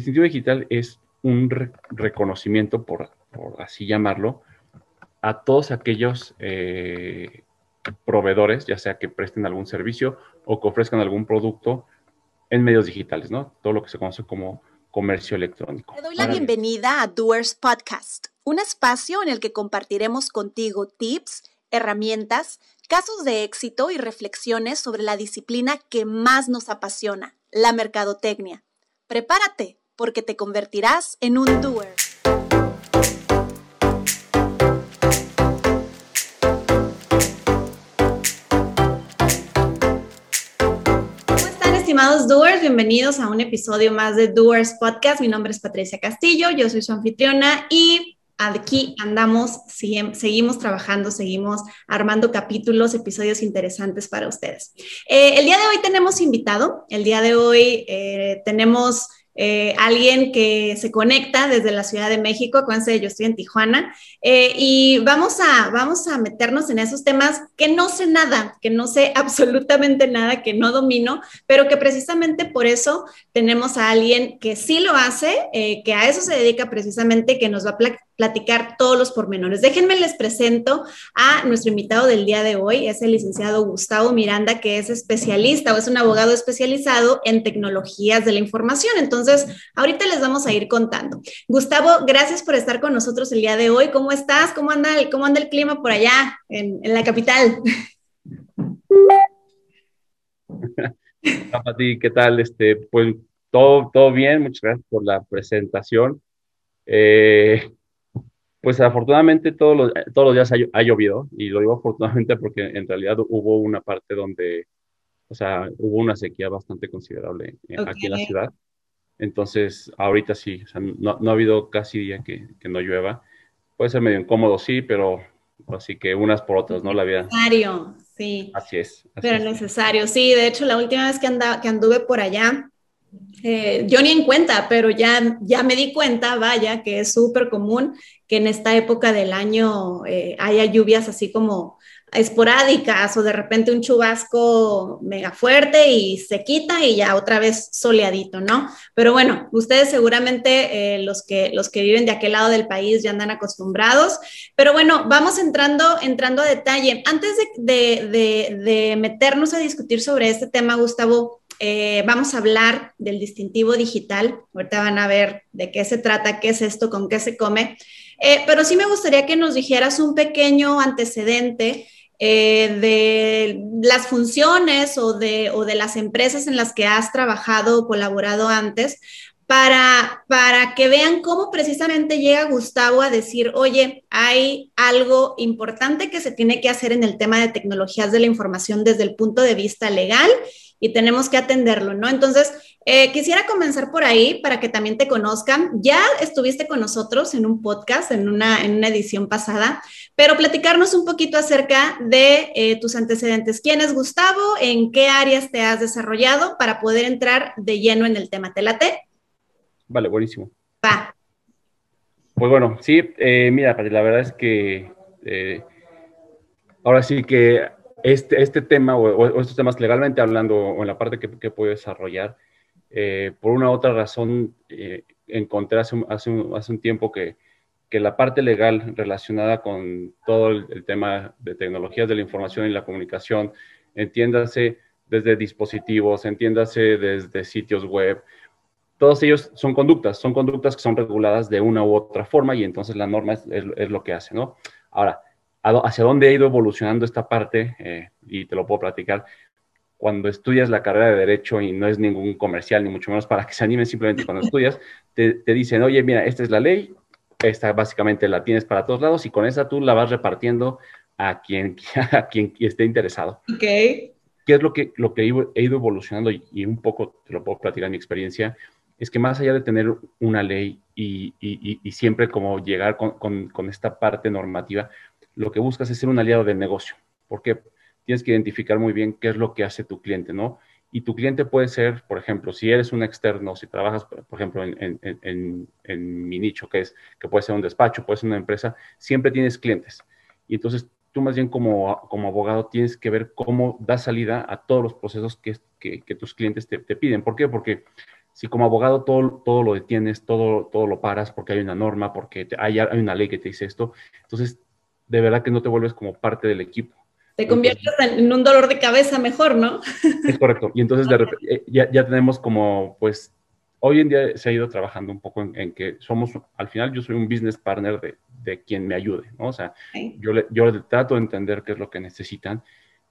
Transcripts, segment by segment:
distintivo digital es un reconocimiento, por, así llamarlo, a todos aquellos eh, proveedores, ya sea que presten algún servicio o que ofrezcan algún producto en medios digitales, ¿no? Todo lo que se conoce como comercio electrónico. Te doy la bienvenida a Doers Podcast, un espacio en el que compartiremos contigo tips, herramientas, casos de éxito y reflexiones sobre la disciplina que más nos apasiona, la mercadotecnia. Prepárate, porque te convertirás en un doer. estimados doers, bienvenidos a un episodio más de Doers Podcast. Mi nombre es Patricia Castillo, yo soy su anfitriona y aquí andamos, seguimos trabajando, seguimos armando capítulos, episodios interesantes para ustedes. Eh, el día de hoy tenemos invitado, el día de hoy eh, tenemos eh, alguien que se conecta desde la Ciudad de México, acuérdense, yo estoy en Tijuana, eh, y vamos a, vamos a meternos en esos temas que no sé nada, que no sé absolutamente nada, que no domino, pero que precisamente por eso tenemos a alguien que sí lo hace, eh, que a eso se dedica precisamente, que nos va a platicar todos los pormenores. Déjenme les presento a nuestro invitado del día de hoy, es el licenciado Gustavo Miranda, que es especialista o es un abogado especializado en tecnologías de la información. Entonces, ahorita les vamos a ir contando. Gustavo, gracias por estar con nosotros el día de hoy. ¿Cómo estás? ¿Cómo anda el, cómo anda el clima por allá en, en la capital? ¿qué tal? Este, pues todo, todo bien, muchas gracias por la presentación. Eh, pues afortunadamente todos los, todos los días ha, llovido, y lo digo afortunadamente porque en realidad hubo una parte donde, o sea, hubo una sequía bastante considerable aquí en la ciudad. Entonces, ahorita sí, o sea, no, no, ha habido casi día que, que, no llueva. Puede ser medio incómodo, sí, pero así que unas por otras, ¿no? La vida. Necesario, sí. Así es. pero necesario, sí. De hecho, la última vez que, anda, que anduve por allá, eh, yo ni en cuenta, pero ya, ya me di cuenta, vaya, que es súper común que en esta época del año eh, haya lluvias así como esporádicas o de repente un chubasco mega fuerte y se quita y ya otra vez soleadito, ¿no? Pero bueno, ustedes seguramente eh, los, que, los que viven de aquel lado del país ya andan acostumbrados, pero bueno, vamos entrando, entrando a detalle. Antes de, de, de meternos a discutir sobre este tema, Gustavo, eh, vamos a hablar del distintivo digital. Ahorita van a ver de qué se trata, qué es esto, con qué se come. Eh, pero sí me gustaría que nos dijeras un pequeño antecedente eh, de las funciones o de, o de las empresas en las que has trabajado o colaborado antes, para, para, que vean cómo precisamente llega Gustavo a decir, oye, hay algo importante que se tiene que hacer en el tema de tecnologías de la información desde el punto de vista legal y tenemos que atenderlo, ¿no? Entonces, eh, quisiera comenzar por ahí para que también te conozcan. Ya estuviste con nosotros en un podcast, en una, en una edición pasada, pero platicarnos un poquito acerca de eh, tus antecedentes. ¿Quién es Gustavo? ¿En qué áreas te has desarrollado para poder entrar de lleno en el tema? ¿Te late? Vale, buenísimo. Va. Pues bueno, sí, eh, mira, la verdad es que ahora sí que este, este tema o, estos temas legalmente hablando o en la parte que, que puedo desarrollar, eh, por una u otra razón eh, encontré hace, hace, un, hace, un, tiempo que, que, la parte legal relacionada con todo el, tema de tecnologías de la información y la comunicación, entiéndase desde dispositivos, entiéndase desde sitios web, todos ellos son conductas, son conductas que son reguladas de una u otra forma y entonces la norma es, es, es lo que hace, ¿no? Ahora, hacia dónde ha ido evolucionando esta parte, eh, y te lo puedo platicar, cuando estudias la carrera de Derecho y no es ningún comercial, ni mucho menos para que se animen, simplemente cuando estudias, te, te, dicen, oye, mira, esta es la ley, esta básicamente la tienes para todos lados y con esa tú la vas repartiendo a quien, a quien esté interesado. Ok. ¿Qué es lo que, lo que he ido evolucionando y, un poco te lo puedo platicar en mi experiencia? Es que más allá de tener una ley y, y, y siempre como llegar con, con, con esta parte normativa, lo que buscas es ser un aliado del negocio, porque tienes que identificar muy bien qué es lo que hace tu cliente, ¿no? Y tu cliente puede ser, por ejemplo, si eres un externo, si trabajas, por ejemplo, en, en, en, mi nicho, que es que puede ser un despacho, puede ser una empresa, siempre tienes clientes. Y entonces tú más bien como, como abogado tienes que ver cómo da salida a todos los procesos que, que, que tus clientes te, te, piden. ¿Por qué? Porque si como abogado todo, todo lo detienes, todo, todo lo paras porque hay una norma, porque hay, hay una ley que te dice esto, entonces de verdad que no te vuelves como parte del equipo. Te conviertes en un dolor de cabeza mejor, ¿no? Es correcto. Y entonces de repente, eh, ya, ya, tenemos como, pues, hoy en día se ha ido trabajando un poco en, que somos, al final yo soy un business partner de, de quien me ayude, ¿no? O sea, yo, le, yo trato de entender qué es lo que necesitan,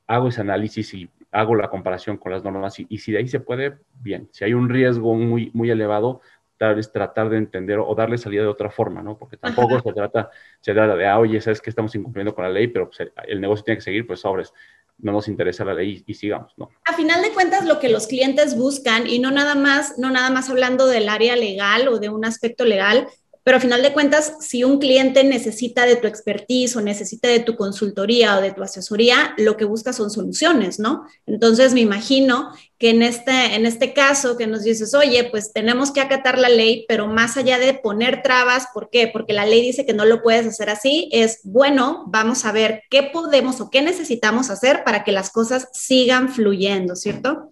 hago ese análisis y hago la comparación con las normas y, y si de ahí se puede, bien. Si hay un riesgo muy, muy elevado, tal vez tratar de entender o darle salida de otra forma, ¿no? Porque tampoco se trata, se trata de, ah, oye, sabes que estamos incumpliendo con la ley, pero pues, el negocio tiene que seguir, pues sobres, no nos interesa la ley y, sigamos, ¿no? A final de cuentas, lo que los clientes buscan, y no nada más, no nada más hablando del área legal o de un aspecto legal, pero a final de cuentas, si un cliente necesita de tu expertise o necesita de tu consultoría o de tu asesoría, lo que busca son soluciones, ¿no? Entonces me imagino que en este, en este caso que nos dices, oye, pues tenemos que acatar la ley, pero más allá de poner trabas, ¿por qué? Porque la ley dice que no lo puedes hacer así, es bueno, vamos a ver qué podemos o qué necesitamos hacer para que las cosas sigan fluyendo, ¿cierto?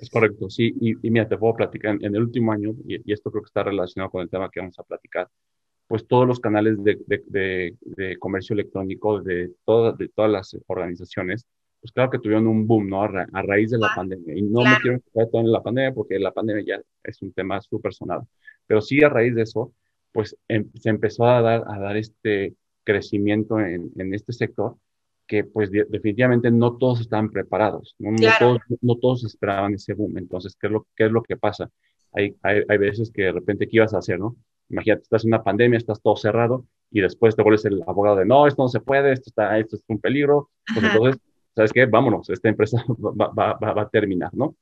Es correcto, sí. Y, mira, te puedo platicar, en, el último año, y, esto creo que está relacionado con el tema que vamos a platicar, pues todos los canales de, de, de, comercio electrónico de, todas de todas las organizaciones, pues claro que tuvieron un boom, ¿no? A, raíz de la pandemia. Y no me quiero enfocar todo en la pandemia porque la pandemia ya es un tema súper sonado. Pero sí a raíz de eso, pues em, se empezó a dar, a dar este crecimiento en, en este sector que pues definitivamente no todos estaban preparados, ¿no? todos, no, todos, esperaban ese boom. Entonces, ¿qué es lo, qué es lo que pasa? Hay, hay, hay, veces que de repente, ¿qué ibas a hacer, no? Imagínate, estás en una pandemia, estás todo cerrado y después te vuelves el abogado de, no, esto no se puede, esto, está, esto es un peligro. Pues entonces, ¿sabes qué? Vámonos, esta empresa va, va, va, a terminar, ¿no?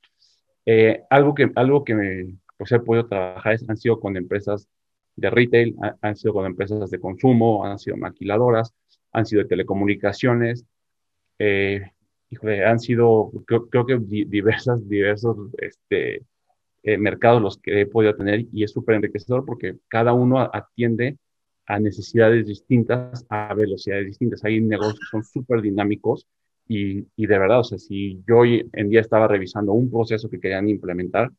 Eh, algo que, algo que me, pues, he podido trabajar es, han sido con empresas de retail, han sido con empresas de consumo, han sido maquiladoras, han sido de telecomunicaciones, eh, han sido, creo, que diversas, diversos este, eh, mercados los que he podido tener y es súper enriquecedor porque cada uno atiende a necesidades distintas, a velocidades distintas. Hay negocios que son súper dinámicos y, y, de verdad, o sea, si yo hoy en día estaba revisando un proceso que querían implementar,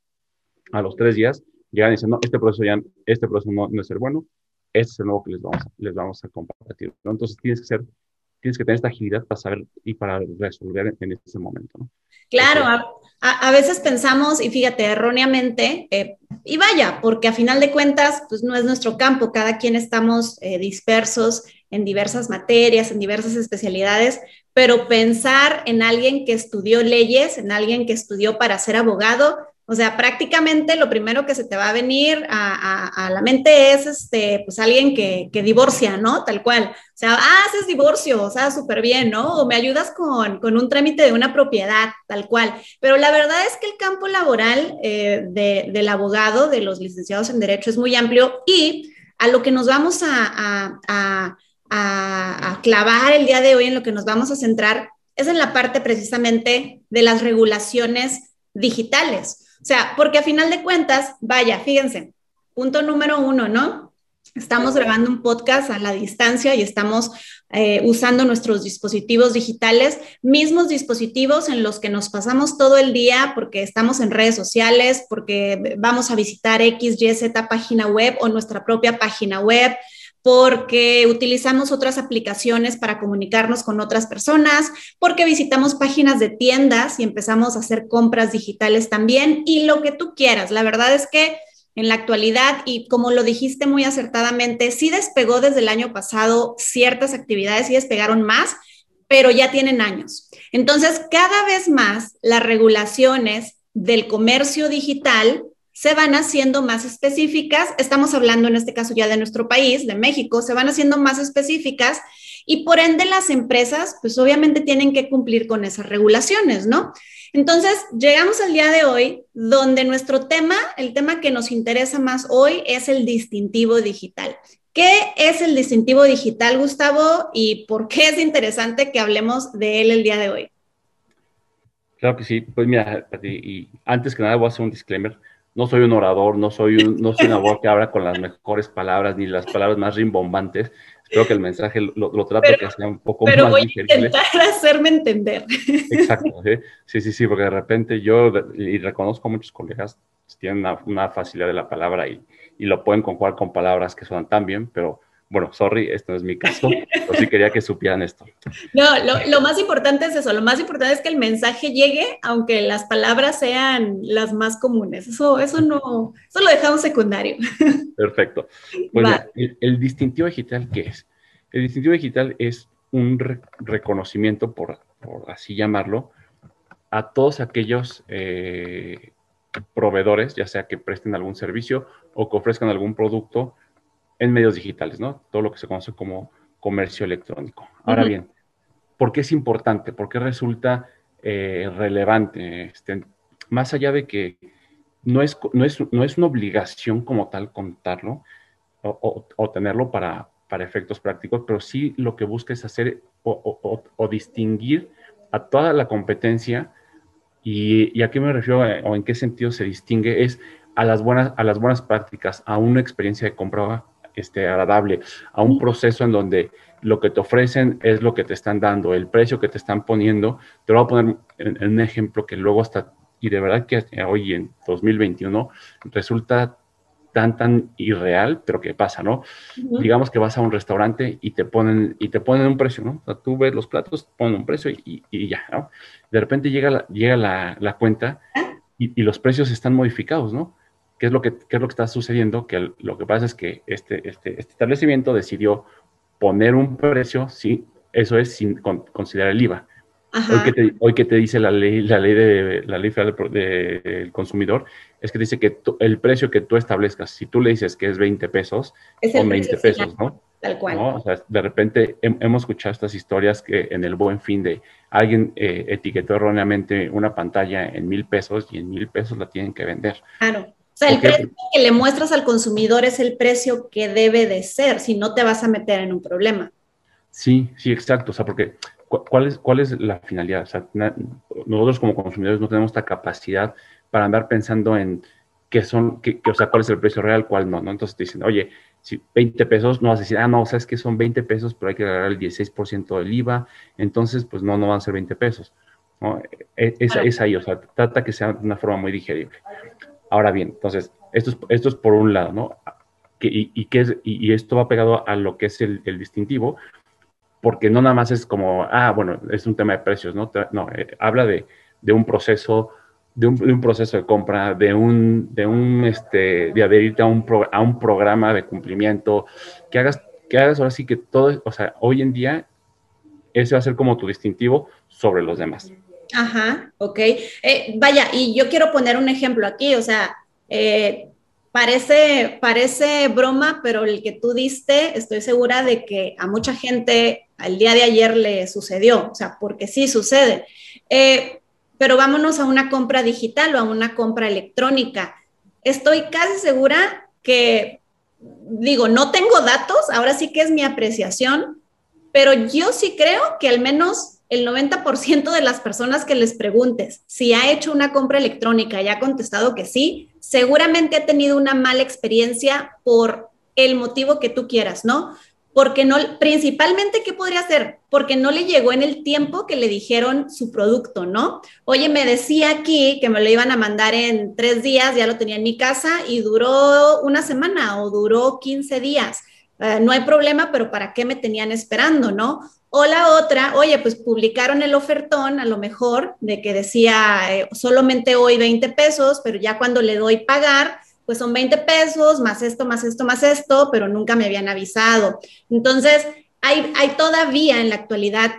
a los tres días llegan y dicen, no, este proceso ya, este proceso no, no es el bueno, este es el nuevo que les vamos a, les vamos a compartir. ¿no? Entonces tienes que ser, tienes que tener esta agilidad para saber y para resolver en, ese momento. ¿no? Claro, a, a, veces pensamos, y fíjate, erróneamente, eh, y vaya, porque a final de cuentas, pues no es nuestro campo, cada quien estamos eh, dispersos en diversas materias, en diversas especialidades, pero pensar en alguien que estudió leyes, en alguien que estudió para ser abogado, o sea, prácticamente lo primero que se te va a venir a, la mente es este, pues alguien que, divorcia, ¿no? Tal cual. O sea, ah, haces divorcio, o sea, súper bien, ¿no? O me ayudas con, un trámite de una propiedad, tal cual. Pero la verdad es que el campo laboral eh, del abogado, de los licenciados en Derecho, es muy amplio y a lo que nos vamos a, a clavar el día de hoy, en lo que nos vamos a centrar, es en la parte precisamente de las regulaciones digitales. O sea, porque a final de cuentas, vaya, fíjense, punto número uno, ¿no? Estamos grabando un podcast a la distancia y estamos eh, usando nuestros dispositivos digitales, mismos dispositivos en los que nos pasamos todo el día porque estamos en redes sociales, porque vamos a visitar X, Y, Z página web o nuestra propia página web, porque utilizamos otras aplicaciones para comunicarnos con otras personas, porque visitamos páginas de tiendas y empezamos a hacer compras digitales también y lo que tú quieras. La verdad es que en la actualidad, y como lo dijiste muy acertadamente, sí despegó desde el año pasado ciertas actividades, sí despegaron más, pero ya tienen años. Entonces, cada vez más las regulaciones del comercio digital se van haciendo más específicas. Estamos hablando en este caso ya de nuestro país, de México, se van haciendo más específicas y por ende las empresas, pues obviamente tienen que cumplir con esas regulaciones, ¿no? Entonces, llegamos al día de hoy donde nuestro tema, el tema que nos interesa más hoy es el distintivo digital. ¿Qué es el distintivo digital, Gustavo? ¿Y por qué es interesante que hablemos de él el día de hoy? Claro que sí. Pues mira, y antes que nada voy a hacer un disclaimer no soy un orador, no soy, un, no soy una voz que habla con las mejores palabras ni las palabras más rimbombantes. Espero que el mensaje lo, lo trato que sea un poco pero voy a intentar hacerme entender. Exacto, ¿sí? sí, sí, porque de repente yo, y reconozco a muchos colegas, tienen una, facilidad de la palabra y, y, lo pueden conjugar con palabras que suenan tan bien, pero bueno, sorry, esto no es mi caso, pero sí quería que supieran esto. No, lo, más importante es eso, lo más importante es que el mensaje llegue, aunque las palabras sean las más comunes. Eso, eso no, eso lo dejamos secundario. Perfecto. Bueno, el, distintivo digital, ¿qué es? El distintivo digital es un reconocimiento, por, así llamarlo, a todos aquellos eh, proveedores, ya sea que presten algún servicio o que ofrezcan algún producto en medios digitales, ¿no? Todo lo que se conoce como comercio electrónico. Ahora bien, ¿por qué es importante? ¿Por qué resulta eh, relevante? Este, más allá de que no es, no, es, no es una obligación como tal contarlo o, tenerlo para, para, efectos prácticos, pero sí lo que busca es hacer o, distinguir a toda la competencia y, a qué me refiero eh, o en qué sentido se distingue es a las buenas, a las buenas prácticas, a una experiencia de compra este, agradable, a un proceso en donde lo que te ofrecen es lo que te están dando, el precio que te están poniendo. Te lo voy a poner en, un ejemplo que luego está, y de verdad que hoy en 2021 resulta tan, tan irreal, pero que pasa, ¿no? Digamos que vas a un restaurante y te ponen, y te ponen un precio, ¿no? O sea, tú ves los platos, ponen un precio y, y ya, ¿no? De repente llega la, llega la, la cuenta ah. y, y, los precios están modificados, ¿no? ¿Qué es lo que, es lo que está sucediendo? Que lo que pasa es que este, este, este, establecimiento decidió poner un precio, sí, eso es sin considerar el IVA. Hoy que, te, hoy que, te, dice la ley, la ley de la ley federal del consumidor, es que dice que el precio que tú establezcas, si tú le dices que es 20 pesos, son 20 pesos, ¿no? Tal cual. O sea, de repente hemos escuchado estas historias que en el buen fin de alguien eh, etiquetó erróneamente una pantalla en mil pesos y en mil pesos la tienen que vender. Claro. O sea, el precio que le muestras al consumidor es el precio que debe de ser, si no te vas a meter en un problema. Sí, sí, exacto. O sea, porque ¿cuál es, cuál es la finalidad? O sea, nosotros como consumidores no tenemos esta capacidad para andar pensando en qué son, qué, o sea, cuál es el precio real, cuál no, ¿no? Entonces te dicen, oye, si 20 pesos, no vas a decir, ah, no, sabes que son 20 pesos, pero hay que agregar el 16% del IVA, entonces, pues no, no van a ser 20 pesos. ¿no? E, es, es, ahí, o sea, trata que sea de una forma muy digerible. Ahora bien, entonces, esto es, esto es por un lado, ¿no? y, y, es, y, esto va pegado a lo que es el, distintivo, porque no nada más es como, ah, bueno, es un tema de precios, ¿no? No, eh, habla de, un proceso, de un, proceso de compra, de un, de un, este, de adherirte a un, a un programa de cumplimiento, que hagas, que hagas ahora sí que todo, o sea, hoy en día, ese va a ser como tu distintivo sobre los demás. Ajá, ok. Eh, vaya, y yo quiero poner un ejemplo aquí, o sea, eh, parece, parece broma, pero el que tú diste, estoy segura de que a mucha gente al día de ayer le sucedió, o sea, porque sí sucede. Eh, pero vámonos a una compra digital o a una compra electrónica. Estoy casi segura que, digo, no tengo datos, ahora sí que es mi apreciación, pero yo sí creo que al menos el 90% de las personas que les preguntes si ha hecho una compra electrónica y ha contestado que sí, seguramente ha tenido una mala experiencia por el motivo que tú quieras, ¿no? Porque no, principalmente, ¿qué podría ser? Porque no le llegó en el tiempo que le dijeron su producto, ¿no? Oye, me decía aquí que me lo iban a mandar en tres días, ya lo tenía en mi casa y duró una semana o duró 15 días. Eh, no hay problema, pero ¿para qué me tenían esperando, no? O la otra, oye, pues publicaron el ofertón a lo mejor de que decía eh, solamente hoy 20 pesos, pero ya cuando le doy pagar, pues son 20 pesos, más esto, más esto, más esto, pero nunca me habían avisado. Entonces, hay, hay todavía en la actualidad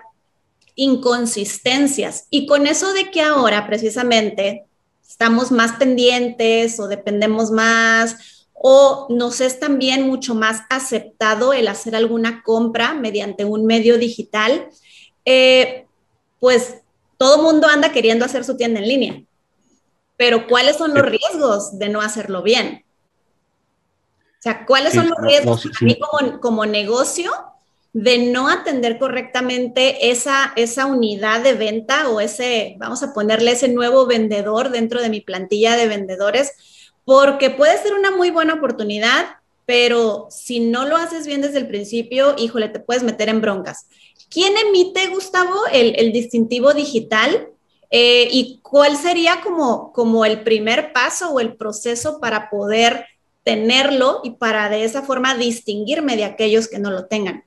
inconsistencias. Y con eso de que ahora precisamente estamos más pendientes o dependemos más o nos es también mucho más aceptado el hacer alguna compra mediante un medio digital, eh, pues todo mundo anda queriendo hacer su tienda en línea. Pero ¿cuáles son los riesgos de no hacerlo bien? O sea, ¿cuáles son los riesgos para mí como, como, negocio de no atender correctamente esa, esa unidad de venta o ese, vamos a ponerle ese nuevo vendedor dentro de mi plantilla de vendedores? Porque puede ser una muy buena oportunidad, pero si no lo haces bien desde el principio, híjole, te puedes meter en broncas. ¿Quién emite, Gustavo, el, distintivo digital? Eh, ¿Y cuál sería como, como el primer paso o el proceso para poder tenerlo y para de esa forma distinguirme de aquellos que no lo tengan?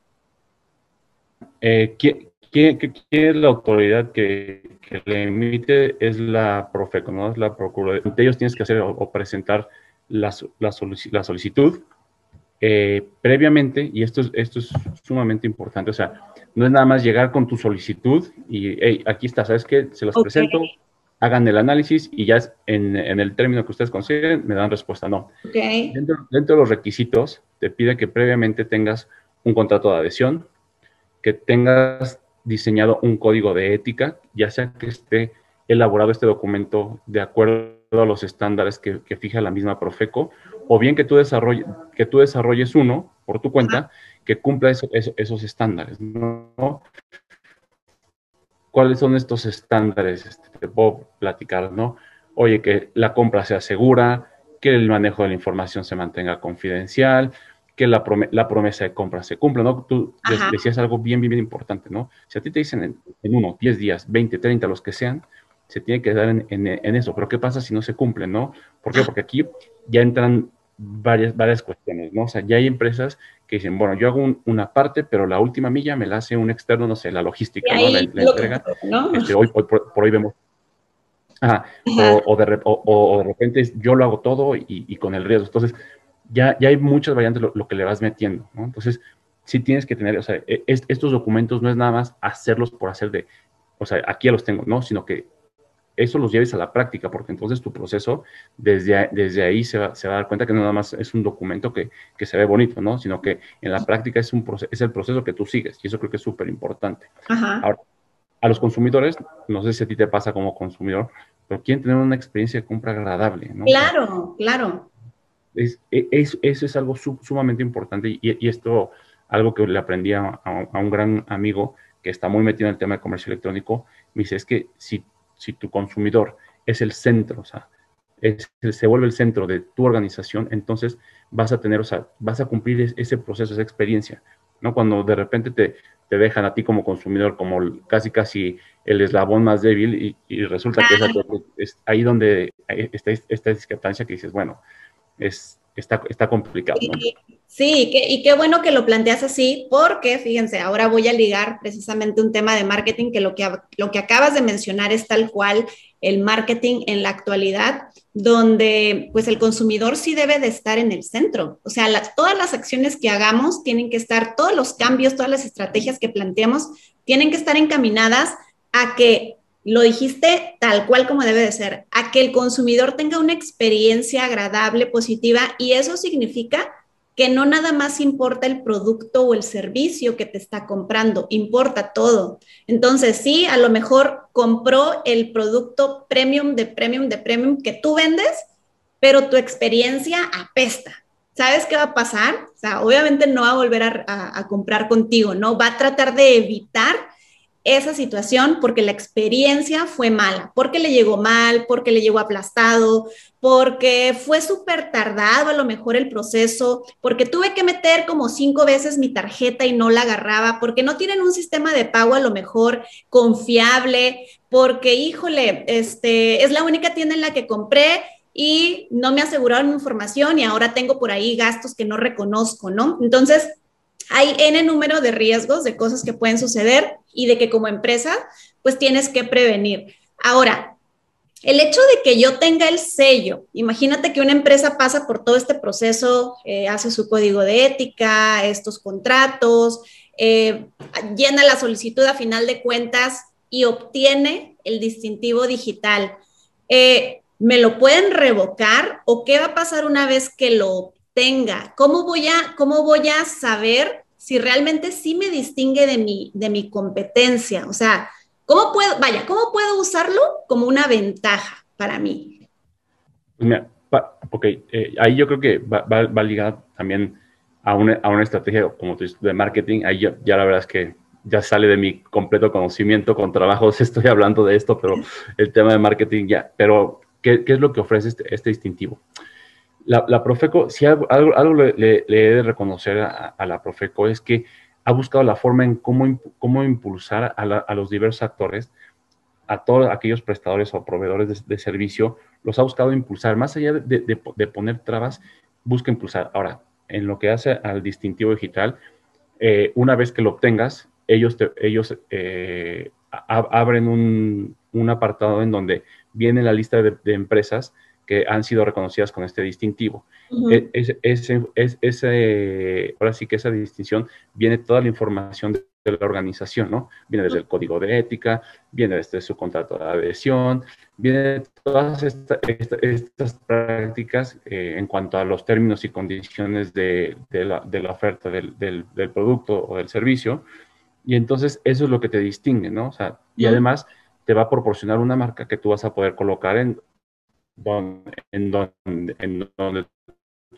Eh, ¿quién, es la autoridad que, le emite? Es la Profeco, ¿no? Es la Procuraduría. Ellos tienes que hacer o, presentar la, la, solicitud eh, previamente, y esto es, esto es sumamente importante, o sea, no es nada más llegar con tu solicitud y, hey, aquí está, ¿sabes qué? Se los presento, hagan el análisis y ya en, en, el término que ustedes consideren me dan respuesta. No. Dentro, dentro, de los requisitos te pide que previamente tengas un contrato de adhesión, que tengas diseñado un código de ética, ya sea que esté elaborado este documento de acuerdo a los estándares que, que fija la misma Profeco, o bien que tú, desarrolle, que tú desarrolles uno por tu cuenta que cumpla esos estándares, ¿no? ¿Cuáles son estos estándares? Este, te puedo platicar, ¿no? Oye, que la compra sea segura, que el manejo de la información se mantenga confidencial, que la, promesa de compra se cumpla, ¿no? Tú decías algo bien, bien, bien importante, ¿no? Si a ti te dicen en, en, uno, 10 días, 20, 30, los que sean, se tiene que dar en, en, eso. Pero ¿qué pasa si no se cumple, no? ¿Por qué? Porque aquí ya entran varias, varias cuestiones, ¿no? O sea, ya hay empresas que dicen, bueno, yo hago una parte, pero la última milla me la hace un externo, no sé, la logística, ¿no? La, entrega. Este, hoy, por, hoy vemos. Ajá, o, de, o, de, repente yo lo hago todo y, con el riesgo. Entonces, ya, ya hay muchas variantes lo, que le vas metiendo, ¿no? Entonces, sí tienes que tener, o sea, e, estos documentos no es nada más hacerlos por hacer de, o sea, aquí ya los tengo, ¿no? Sino que eso los lleves a la práctica, porque entonces tu proceso desde, desde ahí se va, se va a dar cuenta que no nada más es un documento que, que, se ve bonito, ¿no? Sino que en la práctica es, un es el proceso que tú sigues y eso creo que es súper importante. Ahora, a los consumidores, no sé si a ti te pasa como consumidor, pero quieren tener una experiencia de compra agradable, ¿no? Claro, claro. Es, e, es, eso es algo sumamente importante y, y, esto, algo que le aprendí a, a un gran amigo que está muy metido en el tema de comercio electrónico, me dice, es que si si tu consumidor es el centro, o sea, se vuelve el centro de tu organización, entonces vas a tener, o sea, vas a cumplir ese proceso, esa experiencia, ¿no? Cuando de repente te, te dejan a ti como consumidor como casi, casi el eslabón más débil y, resulta que es, ahí donde está esta discrepancia que dices, bueno, es, está, está complicado. Sí, y qué bueno que lo planteas así, porque fíjense, ahora voy a ligar precisamente un tema de marketing que lo que, lo que acabas de mencionar es tal cual el marketing en la actualidad, donde pues el consumidor sí debe de estar en el centro. O sea, todas las acciones que hagamos tienen que estar, todos los cambios, todas las estrategias que planteamos tienen que estar encaminadas a que lo dijiste tal cual como debe de ser, a que el consumidor tenga una experiencia agradable, positiva, y eso significa que no nada más importa el producto o el servicio que te está comprando, importa todo. Entonces, sí, a lo mejor compró el producto premium de premium de premium que tú vendes, pero tu experiencia apesta. ¿Sabes qué va a pasar? O sea, obviamente no va a volver a, a comprar contigo, ¿no? Va a tratar de evitar esa situación porque la experiencia fue mala, porque le llegó mal, porque le llegó aplastado, porque fue súper tardado a lo mejor el proceso, porque tuve que meter como cinco veces mi tarjeta y no la agarraba, porque no tienen un sistema de pago a lo mejor confiable, porque híjole, este es la única tienda en la que compré y no me aseguraron información y ahora tengo por ahí gastos que no reconozco, ¿no? Entonces, hay N número de riesgos, de cosas que pueden suceder y de que como empresa, pues tienes que prevenir. Ahora, el hecho de que yo tenga el sello, imagínate que una empresa pasa por todo este proceso, eh, hace su código de ética, estos contratos, eh, llena la solicitud a final de cuentas y obtiene el distintivo digital. Eh, ¿Me lo pueden revocar o qué va a pasar una vez que lo tenga? ¿Cómo voy a, cómo voy a saber si realmente sí me distingue de mi, de mi competencia? O sea, ¿cómo puedo, vaya, cómo puedo usarlo como una ventaja para mí? Mira, ok, eh, ahí yo creo que va, va, ligado también a una, a una, estrategia, como de marketing. Ahí ya, ya la verdad es que ya sale de mi completo conocimiento, con trabajos estoy hablando de esto, pero el tema de marketing ya, pero ¿qué, qué es lo que ofrece este, este distintivo? La, Profeco, si algo, algo, le, he de reconocer a, la Profeco es que ha buscado la forma en cómo, cómo impulsar a, los diversos actores a todos aquellos prestadores o proveedores de, servicio, los ha buscado impulsar. Más allá de, poner trabas, busca impulsar. Ahora, en lo que hace al distintivo digital, eh, una vez que lo obtengas, ellos, ellos eh, abren un, apartado en donde viene la lista de, empresas que han sido reconocidas con este distintivo. E, ese, ahora sí que esa distinción viene toda la información de, la organización, ¿no? Viene desde el código de ética, viene desde su contrato de adhesión, viene de todas estas prácticas eh, en cuanto a los términos y condiciones de, la, oferta del, producto o del servicio. Y entonces eso es lo que te distingue, ¿no? O sea, y además te va a proporcionar una marca que tú vas a poder colocar en donde, en donde, en donde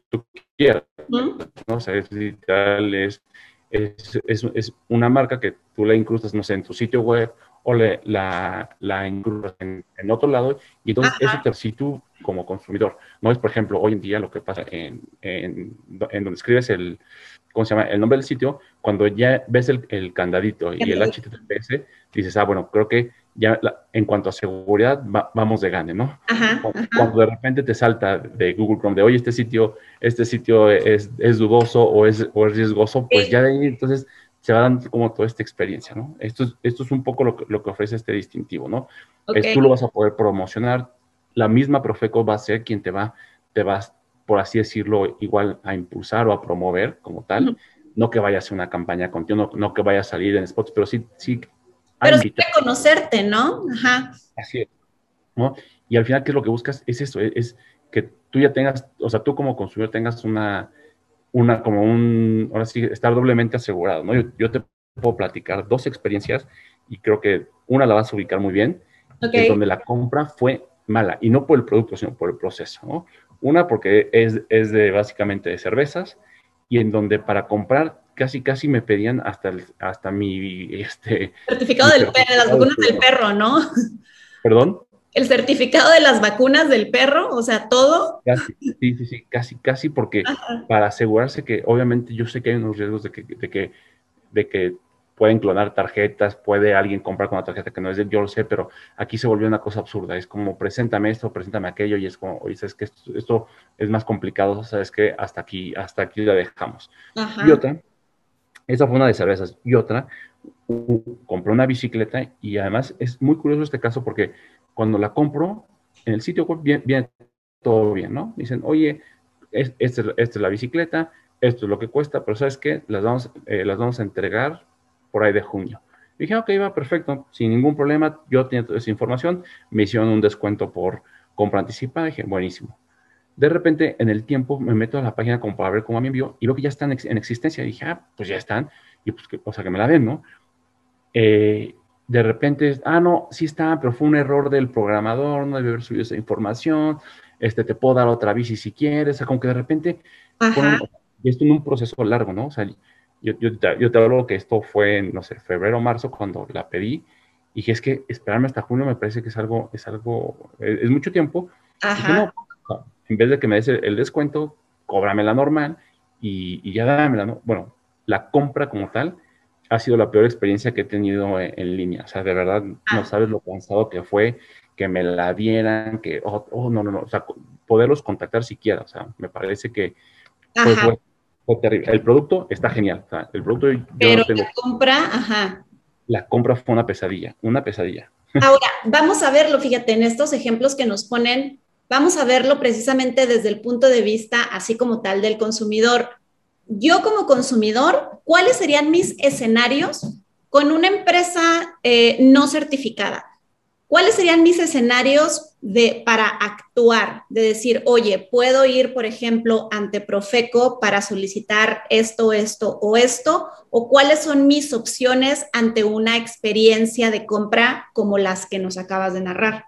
tú quieras. ¿no? O sea, es literal, es, es, es, una marca que tú la incrustas, no sé, en tu sitio web o le, la, la incrustas en, en, otro lado y entonces eso te si tú como consumidor. No es, por ejemplo, hoy en día lo que pasa en, en, en donde escribes el, ¿cómo se llama? El nombre del sitio, cuando ya ves el, el candadito y el HTTPS, dices, ah, bueno, creo que ya en cuanto a seguridad vamos de gane, ¿no? Ajá, Cuando de repente te salta de Google Chrome de, oye, este sitio, este sitio es, es dudoso o es, o es riesgoso, pues ya de ahí entonces se va dando como toda esta experiencia, ¿no? Esto es, esto es un poco lo que, lo que ofrece este distintivo, ¿no? tú lo vas a poder promocionar, la misma Profeco va a ser quien te va, te va, por así decirlo, igual a impulsar o a promover como tal. No que vaya a ser una campaña continua, no, no que vaya a salir en spots, pero sí, sí pero sí conocerte, ¿no? Ajá. Así es. ¿no? Y al final, ¿qué es lo que buscas? Es eso, es que tú ya tengas, o sea, tú como consumidor tengas una, una como un, ahora sí, estar doblemente asegurado, ¿no? Yo, te puedo platicar dos experiencias y creo que una la vas a ubicar muy bien, okay. donde la compra fue mala, y no por el producto, sino por el proceso, ¿no? Una porque es, es de básicamente de cervezas, y en donde para comprar casi, casi me pedían hasta, hasta mi, este... Certificado del perro, de las vacunas del perro, ¿no? ¿Perdón? El certificado de las vacunas del perro, o sea, todo. Casi, sí, sí, sí, casi, casi, porque para asegurarse que, obviamente, yo sé que hay unos riesgos de que, de que, de que pueden clonar tarjetas, puede alguien comprar con una tarjeta que no es de yo lo sé, pero aquí se volvió una cosa absurda. Es como, preséntame esto, preséntame aquello, y es como, oye, sabes que esto, esto, es más complicado, sabes que hasta aquí, hasta aquí la dejamos. Y otra, esa fue una de cervezas. Y otra, compré una bicicleta y además es muy curioso este caso porque cuando la compro, en el sitio web viene, todo bien, ¿no? Dicen, oye, esta es, es, la bicicleta, esto es lo que cuesta, pero ¿sabes qué? Las vamos, eh, las vamos a entregar por ahí de junio. dije, ok, va perfecto, sin ningún problema, yo tenía toda esa información, me hicieron un descuento por compra anticipada, dije, buenísimo. De repente, en el tiempo, me meto a la página como para ver cómo me envió y veo que ya están en existencia. Y dije, ah, pues ya están. Y pues, que, o sea, que me la den, ¿no? Eh, de repente, ah, no, sí está, pero fue un error del programador, no debe haber subido esa información. Este, te puedo dar otra bici si quieres. O sea, como que de repente, y esto en un proceso largo, ¿no? O sea, yo, yo, te, yo te hablo que esto fue en, no sé, febrero o marzo cuando la pedí. Y dije, es que esperarme hasta junio me parece que es algo, es algo, es, mucho tiempo. Ajá en vez de que me des el, descuento, cóbrame la normal y, ya dámela, ¿no? Bueno, la compra como tal ha sido la peor experiencia que he tenido en, línea. O sea, de verdad, no ah. sabes lo cansado que fue que me la dieran, que, oh, oh, no, no, no, o sea, poderlos contactar siquiera, o sea, me parece que fue, terrible. El producto está genial, o sea, el producto yo Pero la compra, ajá. La compra fue una pesadilla, una pesadilla. Ahora, vamos a verlo, fíjate, en estos ejemplos que nos ponen Vamos a verlo precisamente desde el punto de vista así como tal del consumidor. Yo como consumidor, ¿cuáles serían mis escenarios con una empresa eh, no certificada? ¿Cuáles serían mis escenarios de, para actuar? De decir, oye, puedo ir, por ejemplo, ante Profeco para solicitar esto, esto o esto, o cuáles son mis opciones ante una experiencia de compra como las que nos acabas de narrar.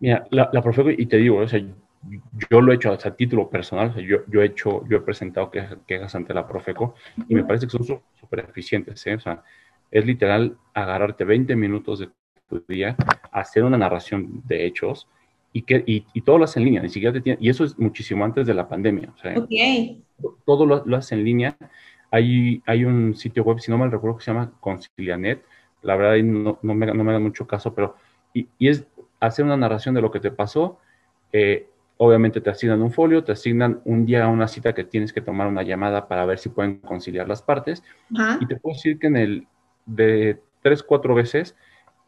Mira, la, la Profeco, y te digo, o sea, yo lo he hecho a título personal, o sea, yo, yo, he hecho, yo he presentado quejas, ante la Profeco y me parece que son súper eficientes, ¿eh? o sea, es literal agarrarte 20 minutos de tu día, hacer una narración de hechos y, que, y, y todo lo haces en línea, ni siquiera te y eso es muchísimo antes de la pandemia, o sea, okay. todo lo, lo haces en línea. Hay, hay un sitio web, si no mal recuerdo, que se llama Concilianet, la verdad no, no, me, no me da mucho caso, pero y, y, es hacer una narración de lo que te pasó. Eh, obviamente te asignan un folio, te asignan un día una cita que tienes que tomar una llamada para ver si pueden conciliar las partes. Y te puedo decir que en el de tres, cuatro veces,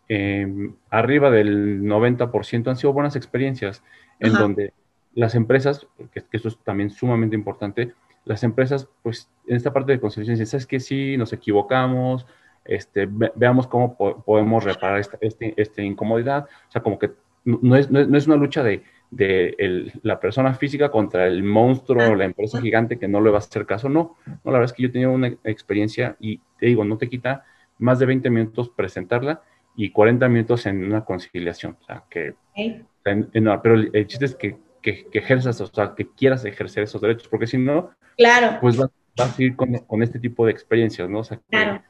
eh, arriba del 90% han sido buenas experiencias en donde las empresas, que, que, esto es también sumamente importante, las empresas, pues en esta parte de conciliación dicen, ¿sabes qué? Sí, nos equivocamos, este, veamos cómo podemos reparar esta, este, esta, incomodidad. O sea, como que no es, no es, una lucha de, de el, la persona física contra el monstruo o la empresa gigante que no le va a hacer caso. No, no, la verdad es que yo he tenido una experiencia y te digo, no te quita más de 20 minutos presentarla y 40 minutos en una conciliación. O sea, que... pero el, chiste es que, que, que, ejerzas, o sea, que quieras ejercer esos derechos, porque si no, claro. pues vas, vas a ir con, con, este tipo de experiencias, ¿no? O sea, claro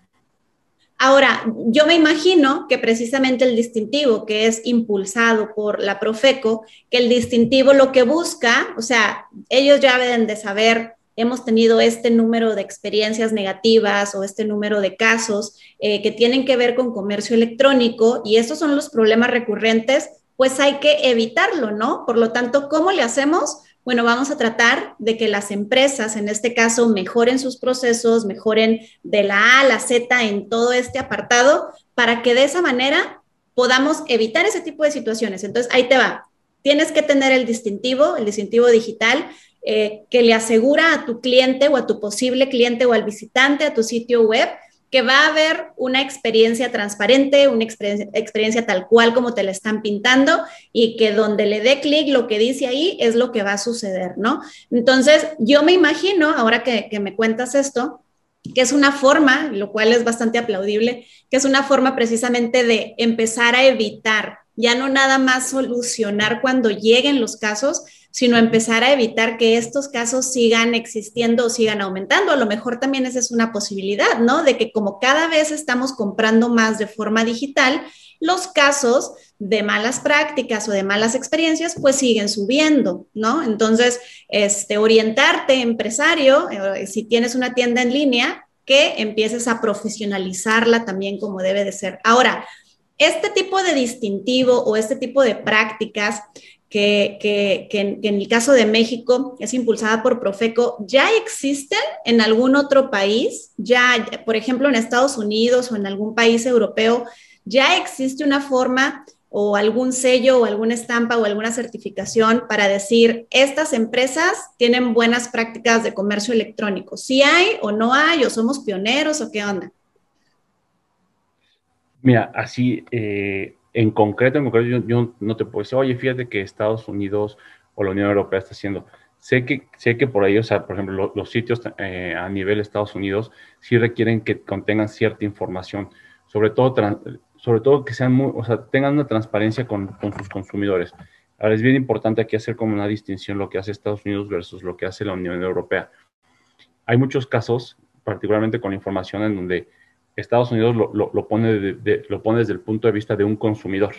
Ahora, yo me imagino que precisamente el distintivo que es impulsado por la Profeco, que el distintivo lo que busca, o sea, ellos ya deben de saber, hemos tenido este número de experiencias negativas o este número de casos eh, que tienen que ver con comercio electrónico y estos son los problemas recurrentes, pues hay que evitarlo, ¿no? Por lo tanto, ¿cómo le hacemos? Bueno, vamos a tratar de que las empresas, en este caso, mejoren sus procesos, mejoren de la A a la Z en todo este apartado, para que de esa manera podamos evitar ese tipo de situaciones. Entonces, ahí te va. Tienes que tener el distintivo, el distintivo digital, eh, que le asegura a tu cliente o a tu posible cliente o al visitante a tu sitio web que va a haber una experiencia transparente, una experiencia, tal cual como te la están pintando y que donde le dé clic lo que dice ahí es lo que va a suceder, ¿no? Entonces, yo me imagino, ahora que, que me cuentas esto, que es una forma, lo cual es bastante aplaudible, que es una forma precisamente de empezar a evitar, ya no nada más solucionar cuando lleguen los casos, sino empezar a evitar que estos casos sigan existiendo o sigan aumentando. A lo mejor también esa es una posibilidad, ¿no? De que como cada vez estamos comprando más de forma digital, los casos de malas prácticas o de malas experiencias pues siguen subiendo, ¿no? Entonces, este, orientarte, empresario, eh, si tienes una tienda en línea, que empieces a profesionalizarla también como debe de ser. Ahora, este tipo de distintivo o este tipo de prácticas que, en, el caso de México es impulsada por Profeco, ¿ya existen en algún otro país? Ya, por ejemplo, en Estados Unidos o en algún país europeo, ¿ya existe una forma o algún sello o alguna estampa o alguna certificación para decir, estas empresas tienen buenas prácticas de comercio electrónico? ¿Sí hay o no hay o somos pioneros o qué onda? Mira, así, eh, en concreto, en concreto, yo, no te puedo decir, oye, fíjate que Estados Unidos o la Unión Europea está haciendo. Sé que, sé que por ahí, o sea, por ejemplo, los sitios eh, a nivel Estados Unidos sí requieren que contengan cierta información, sobre todo, sobre todo que sean muy, o sea, tengan una transparencia con, con sus consumidores. Ahora es bien importante aquí hacer como una distinción lo que hace Estados Unidos versus lo que hace la Unión Europea. Hay muchos casos, particularmente con información en donde Estados Unidos lo, lo, pone, de, lo pone desde el punto de vista de un consumidor,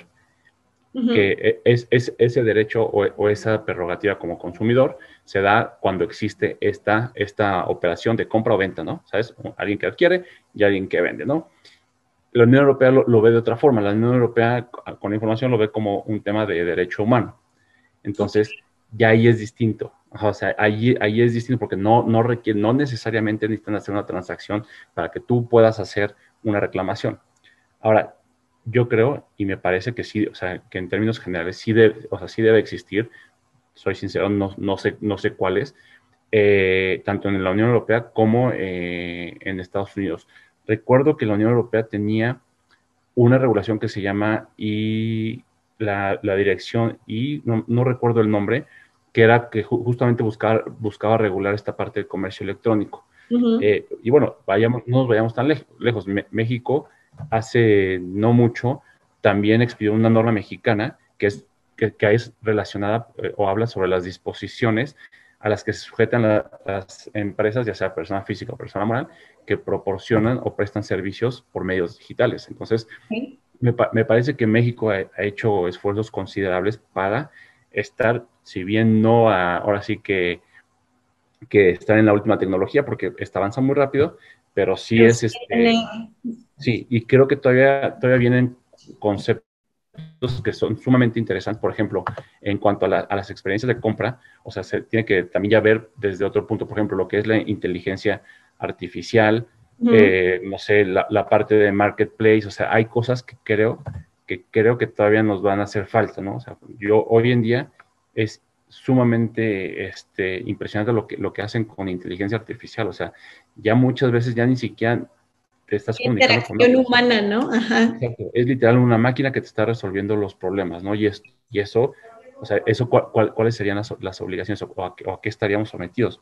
que es, es, ese derecho o, o, esa prerrogativa como consumidor se da cuando existe esta, esta operación de compra o venta, ¿no? ¿Sabes? Alguien que adquiere y alguien que vende, ¿no? La Unión Europea lo, lo ve de otra forma. La Unión Europea con la información lo ve como un tema de derecho humano. Entonces, ya ahí es distinto. O sea, ahí, ahí es distinto porque no, no, requiere, no necesariamente necesitan hacer una transacción para que tú puedas hacer una reclamación. Ahora, yo creo y me parece que sí, o sea, que en términos generales sí debe, o sea, sí debe existir, soy sincero, no, no, sé, no sé cuáles, eh, tanto en la Unión Europea como eh, en Estados Unidos. Recuerdo que la Unión Europea tenía una regulación que se llama y la, la dirección, y no, no recuerdo el nombre, que era que justamente buscaba, buscaba regular esta parte del comercio electrónico. eh, y bueno, vayamos, no nos vayamos tan lejos. México hace no mucho también expidió una norma mexicana que es, que, que es relacionada eh, o habla sobre las disposiciones a las que se sujetan la, las empresas, ya sea persona física o persona moral, que proporcionan o prestan servicios por medios digitales. Entonces, ¿Sí? me, me, parece que México ha, ha hecho esfuerzos considerables para estar, si bien no a, ahora sí que, que estar en la última tecnología, porque está avanzando muy rápido, pero sí es este, Sí, y creo que todavía, todavía vienen conceptos que son sumamente interesantes, por ejemplo, en cuanto a, las experiencias de compra, o sea, se tiene que también ya ver desde otro punto, por ejemplo, lo que es la inteligencia artificial, eh, no sé, la, la, parte de marketplace, o sea, hay cosas que creo que creo que todavía nos van a hacer falta, ¿no? O sea, yo hoy en día es sumamente este, impresionante lo que, lo que hacen con inteligencia artificial, o sea, ya muchas veces ya ni siquiera te estás comunicando con humana, ¿no? Ajá. Es literal una máquina que te está resolviendo los problemas, ¿no? Y, es, y eso, o sea, eso ¿cuáles serían las, las obligaciones o a, qué estaríamos sometidos?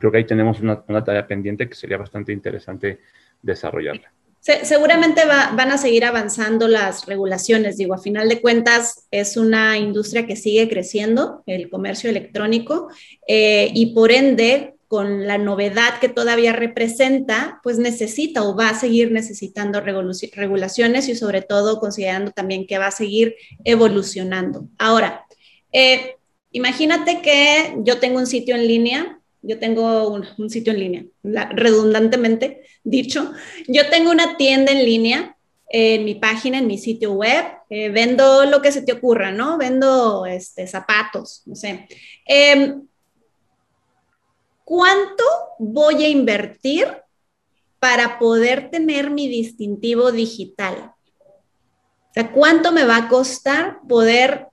Creo que ahí tenemos una, una tarea pendiente que sería bastante interesante desarrollarla seguramente van a seguir avanzando las regulaciones. Digo, a final de cuentas, es una industria que sigue creciendo, el comercio electrónico, eh, y por ende, con la novedad que todavía representa, pues necesita o va a seguir necesitando regulaciones y sobre todo considerando también que va a seguir evolucionando. Ahora, eh, imagínate que yo tengo un sitio en línea yo tengo un, sitio en línea, redundantemente dicho. Yo tengo una tienda en línea en mi página, en mi sitio web. Eh, vendo lo que se te ocurra, ¿no? Vendo este, zapatos, no sé. Em, ¿Cuánto voy a invertir para poder tener mi distintivo digital? O sea, ¿cuánto me va a costar poder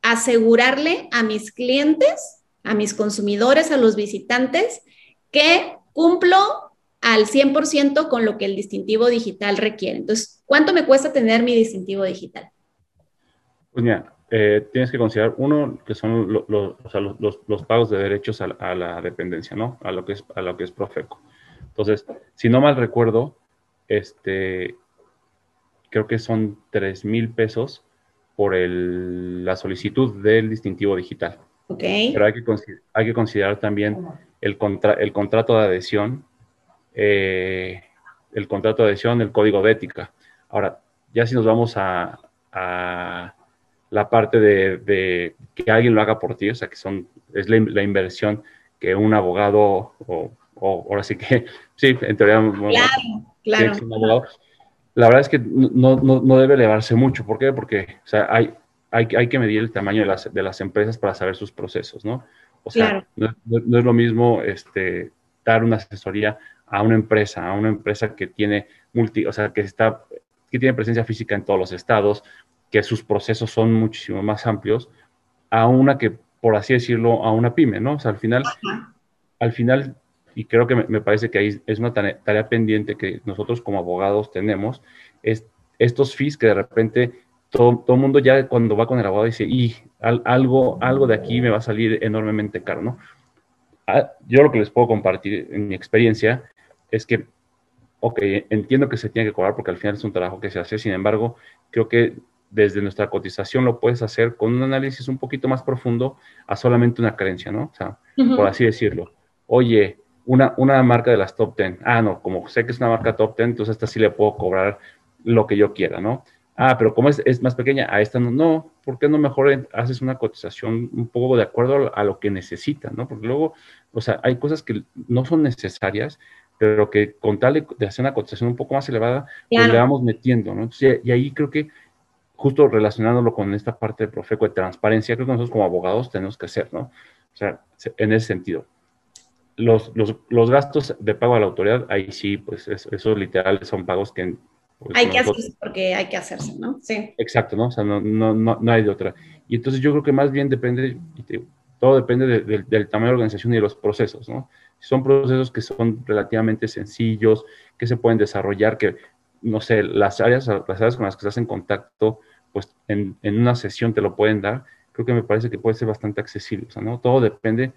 asegurarle a mis clientes a mis consumidores, a los visitantes, que cumplo al 100% con lo que el distintivo digital requiere. Entonces, ¿cuánto me cuesta tener mi distintivo digital? Pues mira, eh, tienes que considerar, uno, que son los, pagos de derechos a, la dependencia, ¿no? A lo que es, a lo que es Profeco. Entonces, si no mal recuerdo, este, creo que son 3 mil pesos por la solicitud del distintivo digital. Pero hay que, hay que considerar también el, el contrato de adhesión, eh, el contrato de adhesión, el código de ética. Ahora, ya si nos vamos a, la parte de, que alguien lo haga por ti, o sea, que son, es la, inversión que un abogado, o, ahora sí que, sí, en teoría, claro, claro. la verdad es que no, no, no, debe elevarse mucho. ¿Por qué? Porque o sea, hay, hay, que medir el tamaño de las, de las empresas para saber sus procesos, ¿no? O sea, no, es lo mismo este, dar una asesoría a una empresa, a una empresa que tiene multi, o sea, que está, que tiene presencia física en todos los estados, que sus procesos son muchísimo más amplios, a una que, por así decirlo, a una pyme, ¿no? O sea, al final, al final, y creo que me, parece que ahí es una tarea, tarea pendiente que nosotros como abogados tenemos, es estos fees que de repente todo el mundo ya cuando va con el abogado dice, y algo, algo de aquí me va a salir enormemente caro, ¿no? Ah, yo lo que les puedo compartir en mi experiencia es que, ok, entiendo que se tiene que cobrar porque al final es un trabajo que se hace, sin embargo, creo que desde nuestra cotización lo puedes hacer con un análisis un poquito más profundo a solamente una creencia, ¿no? O sea, por así decirlo. Oye, una, una marca de las top 10, ah, no, como sé que es una marca top 10, entonces esta sí le puedo cobrar lo que yo quiera, ¿no? Ah, pero como es, es, más pequeña, a esta no, no, ¿por qué no mejor haces una cotización un poco de acuerdo a lo que necesita, ¿no? Porque luego, o sea, hay cosas que no son necesarias, pero que con tal de, hacer una cotización un poco más elevada, pues le vamos metiendo, ¿no? Entonces, y, ahí creo que, justo relacionándolo con esta parte de Profeco de transparencia, creo que nosotros como abogados tenemos que hacer, ¿no? O sea, en ese sentido. Los, los, los gastos de pago a la autoridad, ahí sí, pues esos eso literal son pagos que pues hay que hacerse porque hay que hacerse, ¿no? Sí. Exacto, ¿no? O sea, no, no, no, hay de otra. Y entonces yo creo que más bien depende, todo depende del tamaño de la organización y de los procesos, ¿no? Son procesos que son relativamente sencillos, que se pueden desarrollar, que, no sé, las áreas, las áreas con las que estás en contacto, pues en, en una sesión te lo pueden dar, creo que me parece que puede ser bastante accesible, o sea, ¿no? Todo depende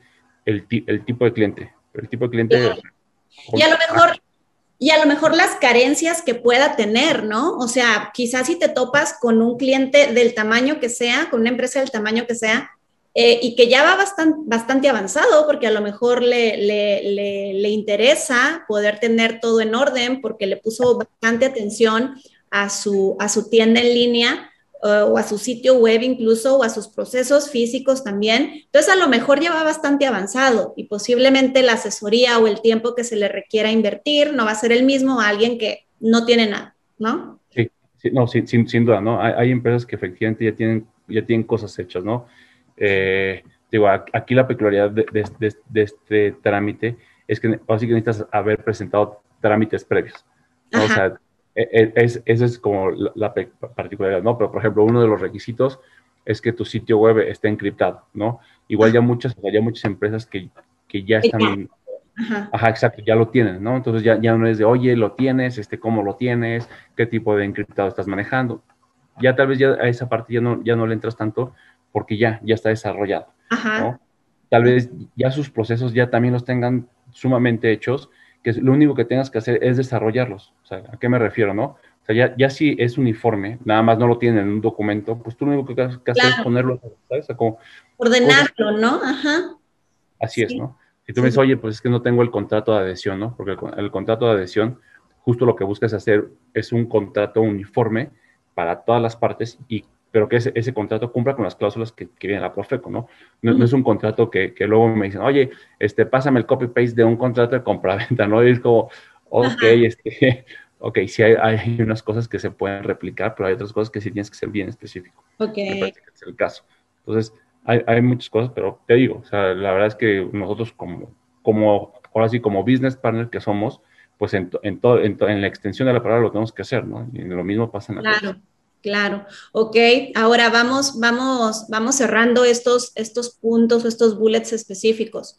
el, el tipo de cliente. El tipo de cliente... Y a lo mejor y a lo mejor las carencias que pueda tener, ¿no? O sea, quizás si te topas con un cliente del tamaño que sea, con una empresa del tamaño que sea, eh, y que ya va bastante, bastante avanzado, porque a lo mejor le, le, le, interesa poder tener todo en orden, porque le puso bastante atención a su, a su tienda en línea eh, o a su sitio web incluso, o a sus procesos físicos también. Entonces, a lo mejor ya va bastante avanzado y posiblemente la asesoría o el tiempo que se le requiera invertir no va a ser el mismo a alguien que no tiene nada, ¿no? Sí, no, sin, sin, duda, ¿no? Hay, empresas que efectivamente ya tienen, ya tienen cosas hechas, ¿no? Eh, digo, aquí la peculiaridad de, de, este trámite es que básicamente necesitas haber presentado trámites previos. ¿no? O sea, es, esa es como la, particularidad, ¿no? Pero, por ejemplo, uno de los requisitos es que tu sitio web esté encriptado, ¿no? Igual ya muchas, ya muchas empresas que, que ya están... Ajá. exacto, ya lo tienen, ¿no? Entonces ya, ya no es de, oye, lo tienes, este, cómo lo tienes, qué tipo de encriptado estás manejando. Ya tal vez ya a esa parte ya no, ya no le entras tanto porque ya, ya está desarrollado, Ajá. Tal vez ya sus procesos ya también los tengan sumamente hechos, que lo único que tengas que hacer es desarrollarlos. O sea, ¿a qué me refiero, no? O sea, ya, ya si es uniforme, nada más no lo tienen en un documento, pues tú lo único que, que hacer es ponerlo, ¿sabes? como, Ordenarlo, ¿no? Ajá. Así es, ¿no? Si tú me dices, oye, pues es que no tengo el contrato de adhesión, ¿no? Porque el, contrato de adhesión, justo lo que buscas hacer es un contrato uniforme para todas las partes y pero que ese, ese, contrato cumpla con las cláusulas que, que viene la Profeco, ¿no? No, es un contrato que, que, luego me dicen, oye, este, pásame el copy-paste de un contrato de compra-venta, ¿no? Y es como, ok, este, ok, sí hay, hay, unas cosas que se pueden replicar, pero hay otras cosas que sí tienes que ser bien específico. Ok. Me parece que es el caso. Entonces, hay, hay, muchas cosas, pero te digo, o sea, la verdad es que nosotros como, como ahora sí, como business partner que somos, pues en, en, todo, en, en, la extensión de la palabra lo tenemos que hacer, ¿no? Y lo mismo pasa en la Claro, claro. Ok, ahora vamos, vamos, vamos cerrando estos, estos puntos o estos bullets específicos.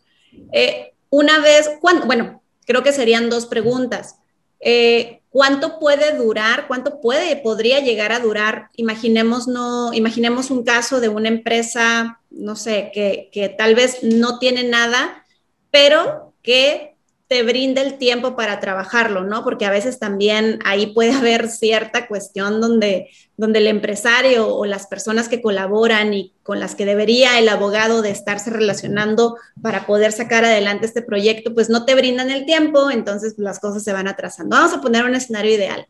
Eh, una vez, cuando, bueno, creo que serían dos preguntas. Eh, ¿Cuánto puede durar? ¿Cuánto puede, podría llegar a durar? Imaginemos, no, imaginemos un caso de una empresa, no sé, que, que tal vez no tiene nada, pero que te brinda el tiempo para trabajarlo, ¿no? Porque a veces también ahí puede haber cierta cuestión donde, donde el empresario o las personas que colaboran y con las que debería el abogado de estarse relacionando para poder sacar adelante este proyecto, pues no te brindan el tiempo, entonces las cosas se van atrasando. Vamos a poner un escenario ideal.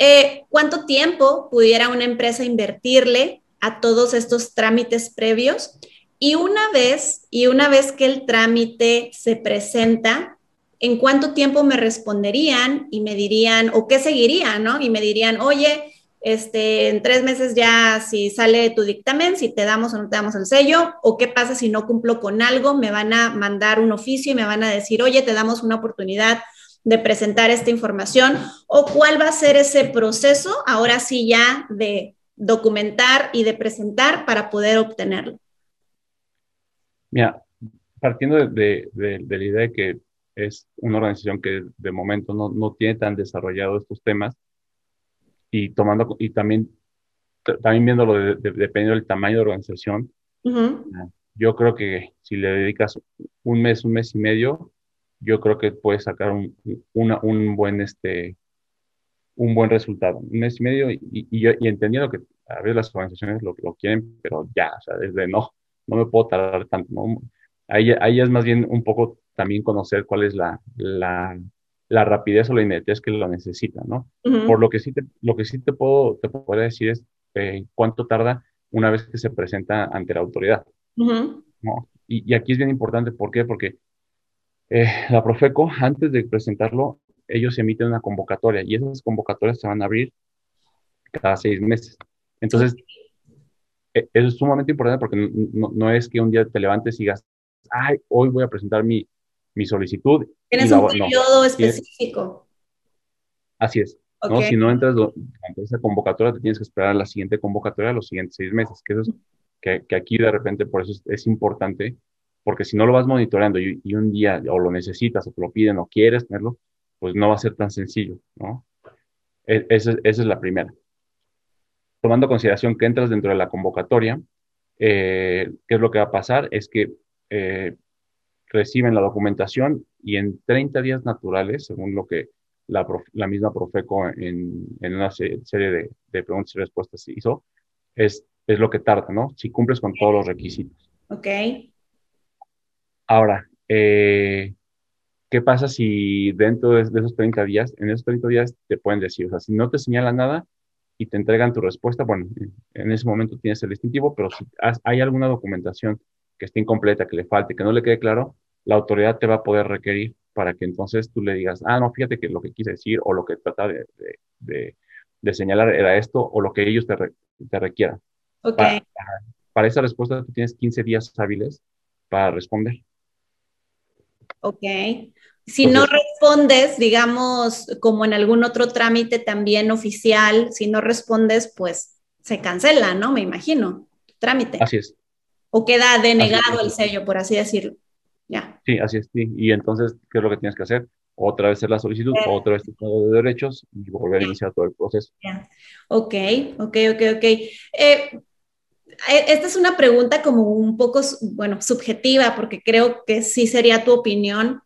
Eh, ¿Cuánto tiempo pudiera una empresa invertirle a todos estos trámites previos? Y una vez, y una vez que el trámite se presenta, en cuánto tiempo me responderían y me dirían, o qué seguiría, ¿no? Y me dirían, oye, este, en tres meses ya si sale tu dictamen, si te damos o no te damos el sello, o qué pasa si no cumplo con algo, me van a mandar un oficio y me van a decir, oye, te damos una oportunidad de presentar esta información, o cuál va a ser ese proceso, ahora sí ya de documentar y de presentar para poder obtenerlo. Mira, partiendo de, de la idea de que es una organización que de momento no, no tiene tan desarrollado estos temas. Y tomando y también también viéndolo dependiendo del tamaño de organización yo creo que si le dedicas un mes un mes y medio yo creo que puedes sacar un, una, un buen este un buen resultado. Un mes y medio y, y, y entendiendo que a veces las organizaciones lo, lo quieren pero ya o sea desde no no me puedo tardar tanto ¿no? ahí, ahí es más bien un poco también conocer cuál es la, la, la rapidez o la inmediatez que lo necesita, ¿no? Por lo que sí te, lo que sí te puedo, te puedo decir es eh, cuánto tarda una vez que se presenta ante la autoridad. ¿no? Y, y, aquí es bien importante, ¿por qué? Porque eh, la Profeco, antes de presentarlo, ellos emiten una convocatoria y esas convocatorias se van a abrir cada seis meses. Entonces, e, eso es sumamente importante porque no, no, es que un día te levantes y digas, ay, hoy voy a presentar mi, mi solicitud. Tienes un periodo específico. Así es. ¿no? Si no entras ante esa convocatoria, te tienes que esperar a la siguiente convocatoria los siguientes seis meses, que, eso es, que, que aquí de repente por eso es, importante, porque si no lo vas monitoreando y, y, un día o lo necesitas o te lo piden o quieres tenerlo, pues no va a ser tan sencillo, ¿no? E, esa, esa es la primera. Tomando consideración que entras dentro de la convocatoria, eh, ¿qué es lo que va a pasar? Es que eh, reciben la documentación y en 30 días naturales, según lo que la, la misma Profeco en, en una serie de, de, preguntas y respuestas hizo, es, es lo que tarda, ¿no? Si cumples con todos los requisitos. Ok. Ahora, eh, ¿qué pasa si dentro de, de, esos 30 días, en esos 30 días te pueden decir, o sea, si no te señalan nada y te entregan tu respuesta, bueno, en ese momento tienes el distintivo, pero si hay alguna documentación que esté incompleta, que le falte, que no le quede claro, la autoridad te va a poder requerir para que entonces tú le digas, ah, no, fíjate que lo que quise decir o lo que trata de, de, señalar era esto o lo que ellos te, te requieran. Okay. Para, para, esa respuesta tú tienes 15 días hábiles para responder. Ok. Si no respondes, digamos, como en algún otro trámite también oficial, si no respondes, pues se cancela, ¿no? Me imagino, trámite. Así es. O queda denegado el sello, por así decirlo. Ya. Sí, así es. Sí. Y entonces, ¿qué es lo que tienes que hacer? Otra vez hacer la solicitud, otra vez de derechos y volver a iniciar todo el proceso. Ok, ok, ok, ok. Eh, e, esta es una pregunta como un poco, bueno, subjetiva, porque creo que sí sería tu opinión.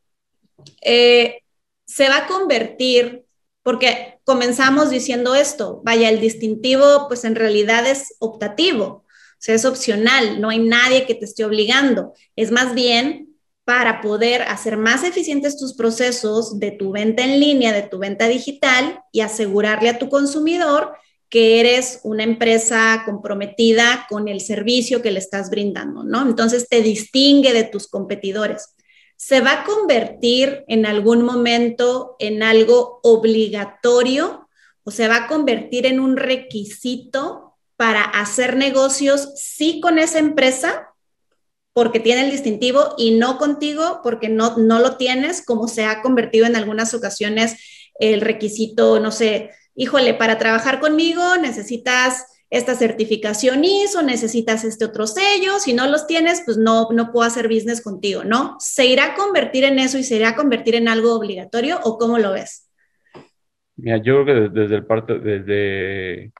Eh, se va a convertir, porque comenzamos diciendo esto, vaya, el distintivo pues en realidad es optativo, sea, es opcional, no hay nadie que te esté obligando, es más bien para poder hacer más eficientes tus procesos de tu venta en línea, de tu venta digital y asegurarle a tu consumidor que eres una empresa comprometida con el servicio que le estás brindando, ¿no? Entonces te distingue de tus competidores. ¿Se va a convertir en algún momento en algo obligatorio o se va a convertir en un requisito para hacer negocios sí con esa empresa porque tiene el distintivo y no contigo porque no, no lo tienes, como se ha convertido en algunas ocasiones el requisito, no sé, híjole, para trabajar conmigo necesitas esta certificación ISO, necesitas este otro sello, si no los tienes, pues no, no puedo hacer business contigo, ¿no? ¿Se irá a convertir en eso y se irá a convertir en algo obligatorio o cómo lo ves? Mira, yo creo que desde el parte, desde,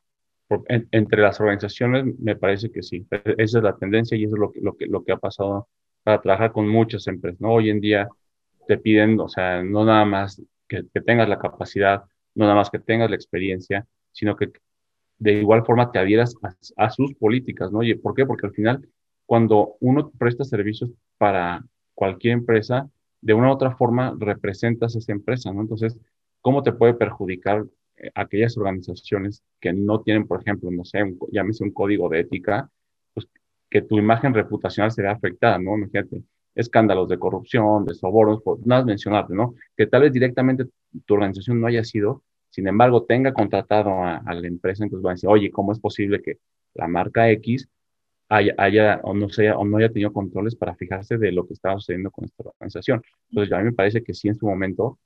entre las organizaciones me parece que sí, esa es la tendencia y eso es lo que, lo que, lo que ha pasado para trabajar con muchas empresas, ¿no? Hoy en día te piden, o sea, no nada más que, tengas la capacidad no nada más que tengas la experiencia, sino que de igual forma te adhieras a, sus políticas, ¿no? ¿Y por qué? Porque al final, cuando uno presta servicios para cualquier empresa, de una u otra forma representas esa empresa, ¿no? Entonces, ¿cómo te puede perjudicar aquellas organizaciones que no tienen, por ejemplo, no sé, un, llámese un código de ética, pues que tu imagen reputacional se vea afectada, ¿no? Imagínate, escándalos de corrupción, de sobornos, por nada mencionarte, ¿no? Que tal vez directamente tu organización no haya sido, sin embargo, tenga contratado a, la empresa, entonces van a decir, oye, ¿cómo es posible que la marca X haya, o, no sea, o no haya tenido controles para fijarse de lo que estaba sucediendo con esta organización? Entonces, a mí me parece que sí en su momento,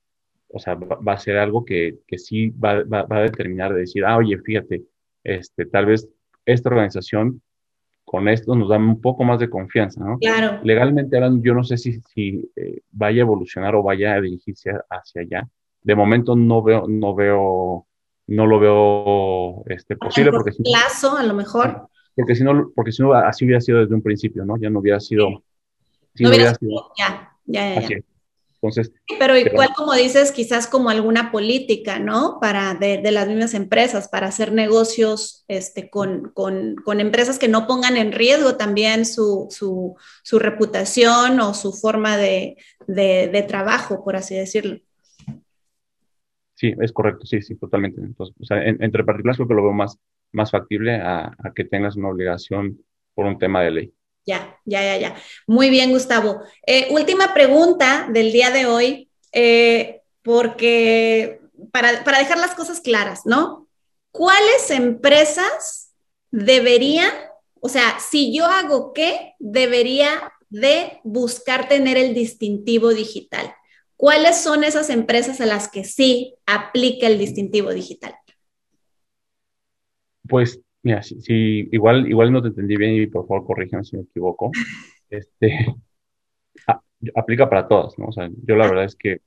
o sea, va, a ser algo que, que sí va, va, va, a determinar de decir, ah, oye, fíjate, este, tal vez esta organización con esto nos da un poco más de confianza, ¿no? Claro. Legalmente hablando, yo no sé si, si eh, vaya a evolucionar o vaya a dirigirse hacia allá. De momento no veo, no veo, no lo veo este, posible. porque si plazo, a lo mejor. Porque si no, porque si no, así hubiera sido desde un principio, ¿no? Ya no hubiera sido. Si no hubiera, sido, ya, ya, ya. Pero igual como dices, quizás como alguna política, ¿no? Para de, las mismas empresas, para hacer negocios este, con, empresas que no pongan en riesgo también su, reputación o su forma de, trabajo, por así decirlo. Sí, es correcto, sí, sí, totalmente. Entonces, o sea, entre particulares creo que lo veo más, más factible a, a que tengas una obligación por un tema de ley. Ya, ya, ya, ya. Muy bien, Gustavo. Eh, última pregunta del día de hoy, eh, porque para, para dejar las cosas claras, ¿no? ¿Cuáles empresas deberían, o sea, si yo hago qué, debería de buscar tener el distintivo digital? ¿Cuáles son esas empresas a las que sí aplica el distintivo digital? Pues Mira, igual, igual no te entendí bien y por favor corrígeme si me equivoco. Este, aplica para todas, ¿no? O sea, yo la verdad es que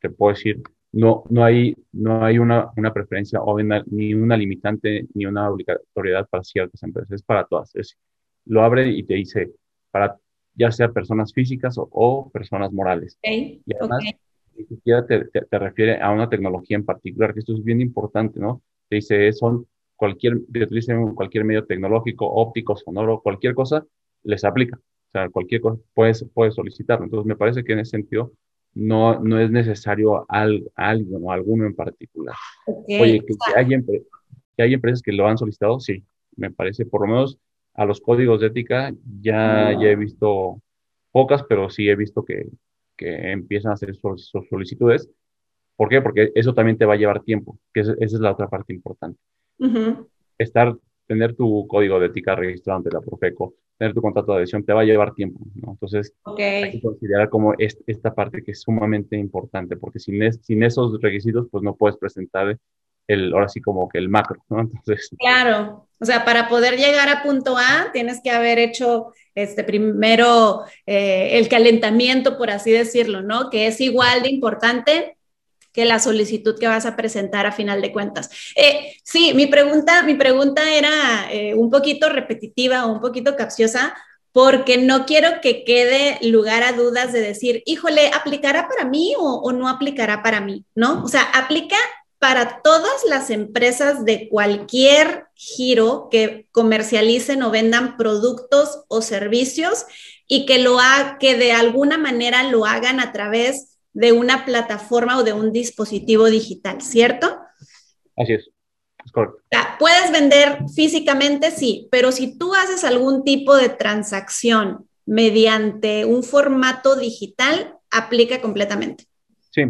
te puedo decir, no, no hay, no hay una, una preferencia o ni una limitante ni una obligatoriedad para ciertas empresas, es para todas. Es, lo abre y te dice, para ya sea personas físicas o, personas morales. y además, ni siquiera te, te, te, refiere a una tecnología en particular, que esto es bien importante, ¿no? Te dice, son cualquier, que utilicen cualquier medio tecnológico, óptico, sonoro, cualquier cosa, les aplica. O sea, cualquier cosa puedes, puedes solicitarlo. Entonces, me parece que en ese sentido no, no es necesario al, alguien o alguno en particular. Oye, que, hay que hay empresas que lo han solicitado, sí, me parece, por lo menos a los códigos de ética ya, ya he visto pocas, pero sí he visto que, que empiezan a hacer sus, solicitudes. ¿Por qué? Porque eso también te va a llevar tiempo, que esa es la otra parte importante. Estar, tener tu código de ética registrado ante la Profeco, tener tu contrato de adhesión, te va a llevar tiempo, ¿no? Entonces, hay que considerar como esta parte que es sumamente importante, porque sin, sin esos requisitos, pues no puedes presentar el, ahora sí como que el macro, ¿no? Entonces. Claro, o sea, para poder llegar a punto A, tienes que haber hecho este primero eh, el calentamiento, por así decirlo, ¿no? Que es igual de importante que la solicitud que vas a presentar a final de cuentas. Eh, sí, mi pregunta, mi pregunta era eh, un poquito repetitiva o un poquito capciosa, porque no quiero que quede lugar a dudas de decir, híjole, ¿aplicará para mí o, no aplicará para mí? ¿No? O sea, aplica para todas las empresas de cualquier giro que comercialicen o vendan productos o servicios y que lo que de alguna manera lo hagan a través de una plataforma o de un dispositivo digital, ¿cierto? Así es. es correcto. Puedes vender físicamente, sí, pero si tú haces algún tipo de transacción mediante un formato digital, aplica completamente. Sí,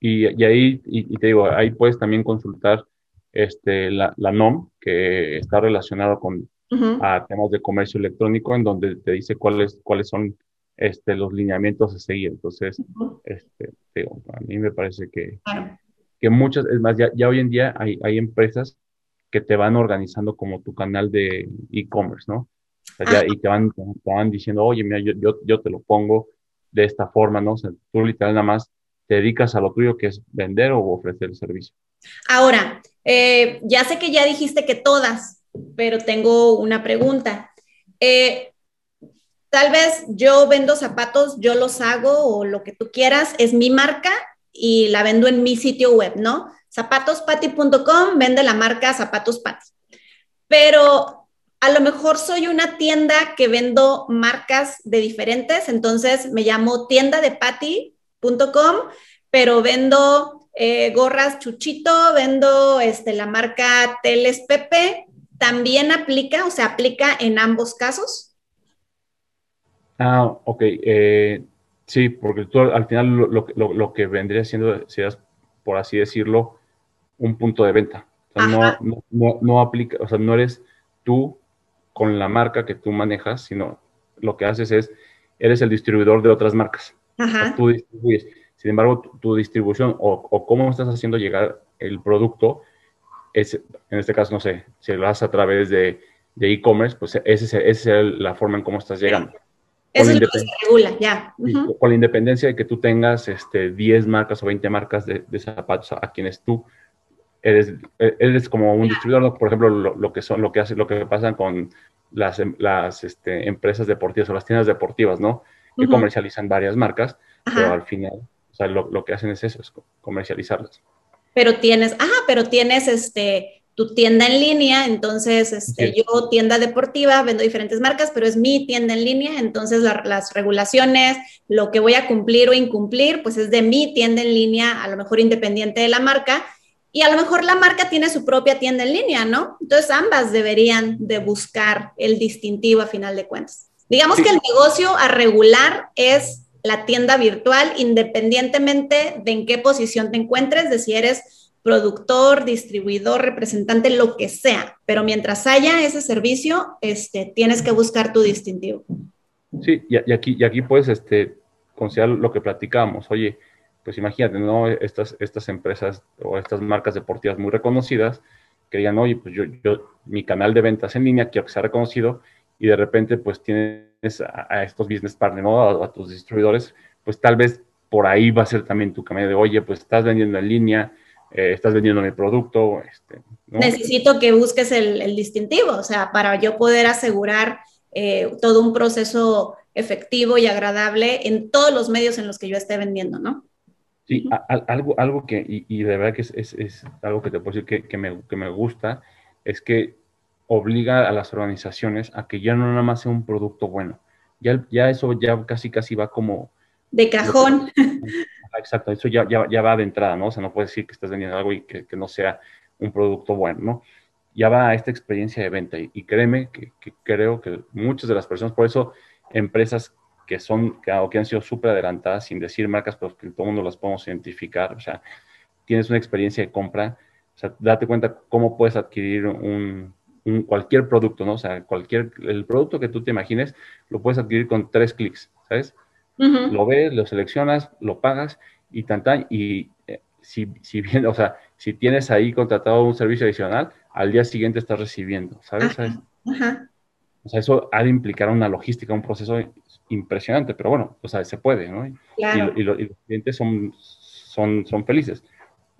y, ahí, y, te digo, ahí puedes también consultar este, la, la NOM, que está relacionado con a temas de comercio electrónico, en donde te dice cuáles, cuáles son este, los lineamientos a seguir. Entonces, este, digo, a mí me parece que, que muchas, es más, ya, ya hoy en día hay, hay empresas que te van organizando como tu canal de e-commerce, ¿no? O sea, y te van, te van diciendo, oye, mira, yo, yo, yo, te lo pongo de esta forma, ¿no? O sea, tú literal nada más te dedicas a lo tuyo, que es vender o ofrecer el servicio. Ahora, eh, ya sé que ya dijiste que todas, pero tengo una pregunta. Eh, tal vez yo vendo zapatos, yo los hago o lo que tú quieras, es mi marca y la vendo en mi sitio web, ¿no? Zapatospati.com vende la marca Zapatos Pati. Pero a lo mejor soy una tienda que vendo marcas de diferentes, entonces me llamo tienda de Pati pero vendo eh, gorras Chuchito, vendo este, la marca Teles Pepe. ¿También aplica, o sea, aplica en ambos casos? Ah, ok. Eh, sí, porque tú al final lo, que vendría siendo, seas, por así decirlo, un punto de venta. no, no, aplica, o sea, no eres tú con la marca que tú manejas, sino lo que haces es, eres el distribuidor de otras marcas. Ajá. tú distribuyes. Sin embargo, tu, distribución o, cómo estás haciendo llegar el producto, es, en este caso, no sé, si lo haces a través de e-commerce, pues esa es, la forma en cómo estás llegando. Eso es lo que se regula, ya. Con la independencia de que tú tengas este, 10 marcas o 20 marcas de, zapatos a, quienes tú eres, eres como un distribuidor, por ejemplo, lo, que son, lo que hace, lo que pasa con las, las este, empresas deportivas o las tiendas deportivas, ¿no? Que comercializan varias marcas, pero al final o sea, lo, que hacen es eso, es comercializarlas. Pero tienes, ah, pero tienes este, tu tienda en línea, entonces este, yo tienda deportiva, vendo diferentes marcas, pero es mi tienda en línea, entonces las regulaciones, lo que voy a cumplir o incumplir, pues es de mi tienda en línea, a lo mejor independiente de la marca, y a lo mejor la marca tiene su propia tienda en línea, ¿no? Entonces ambas deberían de buscar el distintivo a final de cuentas. Digamos que el negocio a regular es la tienda virtual, independientemente de en qué posición te encuentres, de si eres productor, distribuidor, representante, lo que sea. Pero mientras haya ese servicio, este, tienes que buscar tu distintivo. Sí, y, aquí, y aquí puedes este, considerar lo que platicábamos. Oye, pues imagínate, ¿no? Estas, estas empresas o estas marcas deportivas muy reconocidas que digan, oye, pues yo, yo, mi canal de ventas en línea quiero que sea reconocido y de repente pues tienes a, estos business partners, ¿no? a, tus distribuidores, pues tal vez por ahí va a ser también tu camino de, oye, pues estás vendiendo en línea, eh, estás vendiendo mi producto. Este, Necesito que busques el, distintivo, o sea, para yo poder asegurar eh, todo un proceso efectivo y agradable en todos los medios en los que yo esté vendiendo, ¿no? Sí, algo, algo que, y, de verdad que es, es, algo que te puedo decir que, que, me, que me gusta, es que obliga a las organizaciones a que ya no nada más sea un producto bueno. Ya, ya eso ya casi casi va como... De cajón. Exacto, eso ya, ya, va de entrada, ¿no? O sea, no puedes decir que estás vendiendo algo y que, no sea un producto bueno, ¿no? Ya va a esta experiencia de venta y, créeme que, creo que muchas de las personas, por eso empresas que son, que, que han sido súper adelantadas, sin decir marcas, pero que todo el mundo las podemos identificar. O sea, tienes una experiencia de compra, o sea, date cuenta cómo puedes adquirir un, cualquier producto, ¿no? O sea, cualquier, el producto que tú te imagines, lo puedes adquirir con tres clics, ¿sabes? Lo ves, lo seleccionas, lo pagas y tan, y eh, si, si bien, o sea, si tienes ahí contratado un servicio adicional, al día siguiente estás recibiendo, ¿sabes? O sea, eso ha de implicar una logística, un proceso impresionante, pero bueno, o sea, se puede, ¿no? Y, los clientes son, son, son felices.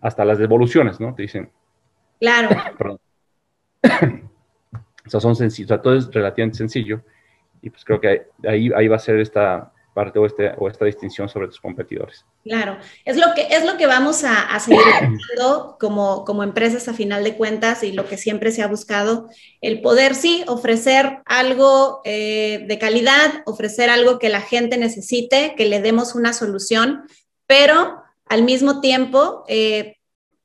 Hasta las devoluciones, ¿no? Te dicen. Claro. Perdón. o sea, son sencillos, o sea, todo es relativamente sencillo. Y pues creo que ahí, ahí va a ser esta, parte o, este, o esta distinción sobre tus competidores. Claro, es lo que, es lo que vamos a, a seguir haciendo como, como empresas a final de cuentas y lo que siempre se ha buscado, el poder, sí, ofrecer algo eh, de calidad, ofrecer algo que la gente necesite, que le demos una solución, pero al mismo tiempo... Eh,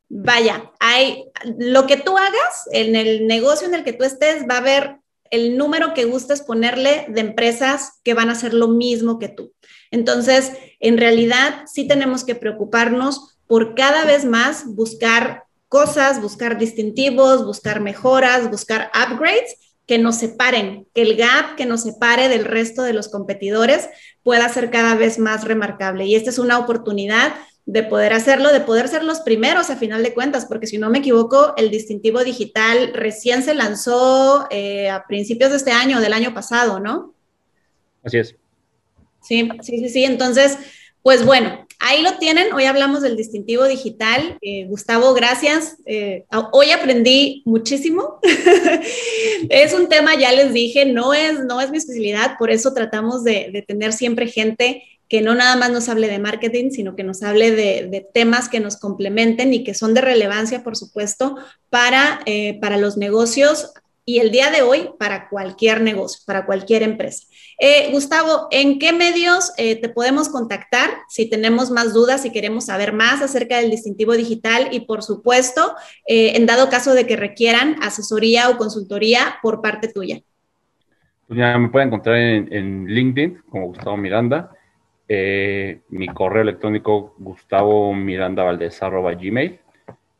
vaya, hay lo que tú hagas en el negocio en el que tú estés, va a haber el número que gustes ponerle de empresas que van a hacer lo mismo que tú. Entonces, en realidad sí tenemos que preocuparnos por cada vez más buscar cosas, buscar distintivos, buscar mejoras, buscar upgrades que nos separen, que el gap que nos separe del resto de los competidores pueda ser cada vez más remarcable. Y esta es una oportunidad de poder hacerlo, de poder ser los primeros a final de cuentas, porque si no me equivoco, el distintivo digital recién se lanzó eh, a principios de este año, del año pasado, ¿no? Así es. Sí, sí, sí, sí. Entonces, pues bueno, ahí lo tienen. Hoy hablamos del distintivo digital. Eh, Gustavo, gracias. Eh, hoy aprendí muchísimo. es un tema, ya les dije, no es, no es mi especialidad, por eso tratamos de, de tener siempre gente que no nada más nos hable de marketing, sino que nos hable de, temas que nos complementen y que son de relevancia, por supuesto, para, eh, para los negocios y el día de hoy para cualquier negocio, para cualquier empresa. Eh, Gustavo, ¿en qué medios eh, te podemos contactar si tenemos más dudas, si queremos saber más acerca del distintivo digital y, por supuesto, en dado caso de que requieran asesoría o consultoría por parte tuya? Pues ya me pueden encontrar en, en LinkedIn como Gustavo Miranda eh, mi correo electrónico gustavo miranda gmail.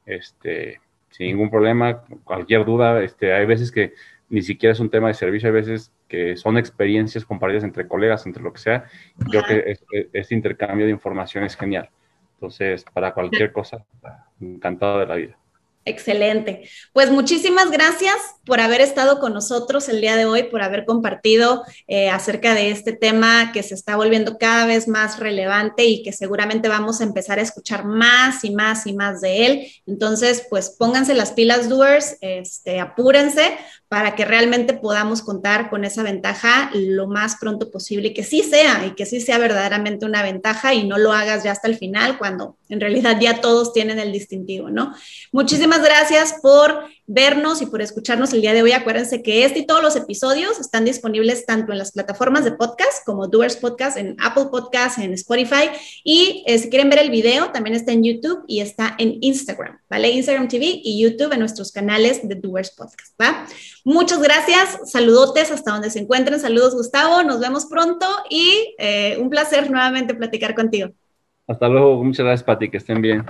Este, sin ningún problema, cualquier duda, este, hay veces que ni siquiera es un tema de servicio, hay veces que son experiencias compartidas entre colegas, entre lo que sea. Creo que este intercambio de información es genial. Entonces, para cualquier cosa, encantado de la vida. Excelente. Pues muchísimas gracias por haber estado con nosotros el día de hoy, por haber compartido eh, acerca de este tema que se está volviendo cada vez más relevante y que seguramente vamos a empezar a escuchar más y más y más de él. Entonces, pues pónganse las pilas, doers, este, apúrense para que realmente podamos contar con esa ventaja lo más pronto posible y que sí sea y que sí sea verdaderamente una ventaja y no lo hagas ya hasta el final cuando en realidad ya todos tienen el distintivo, ¿no? Muchísimas gracias por vernos y por escucharnos el día de hoy. Acuérdense que este y todos los episodios están disponibles tanto en las plataformas de podcast como Doers Podcast, en Apple Podcast, en Spotify. Y eh, si quieren ver el video, también está en YouTube y está en Instagram, ¿vale? Instagram TV y YouTube en nuestros canales de Doers Podcast, ¿va? Muchas gracias, saludotes hasta donde se encuentren. Saludos, Gustavo. Nos vemos pronto y eh, un placer nuevamente platicar contigo. Hasta luego. Muchas gracias, Pati. Que estén bien.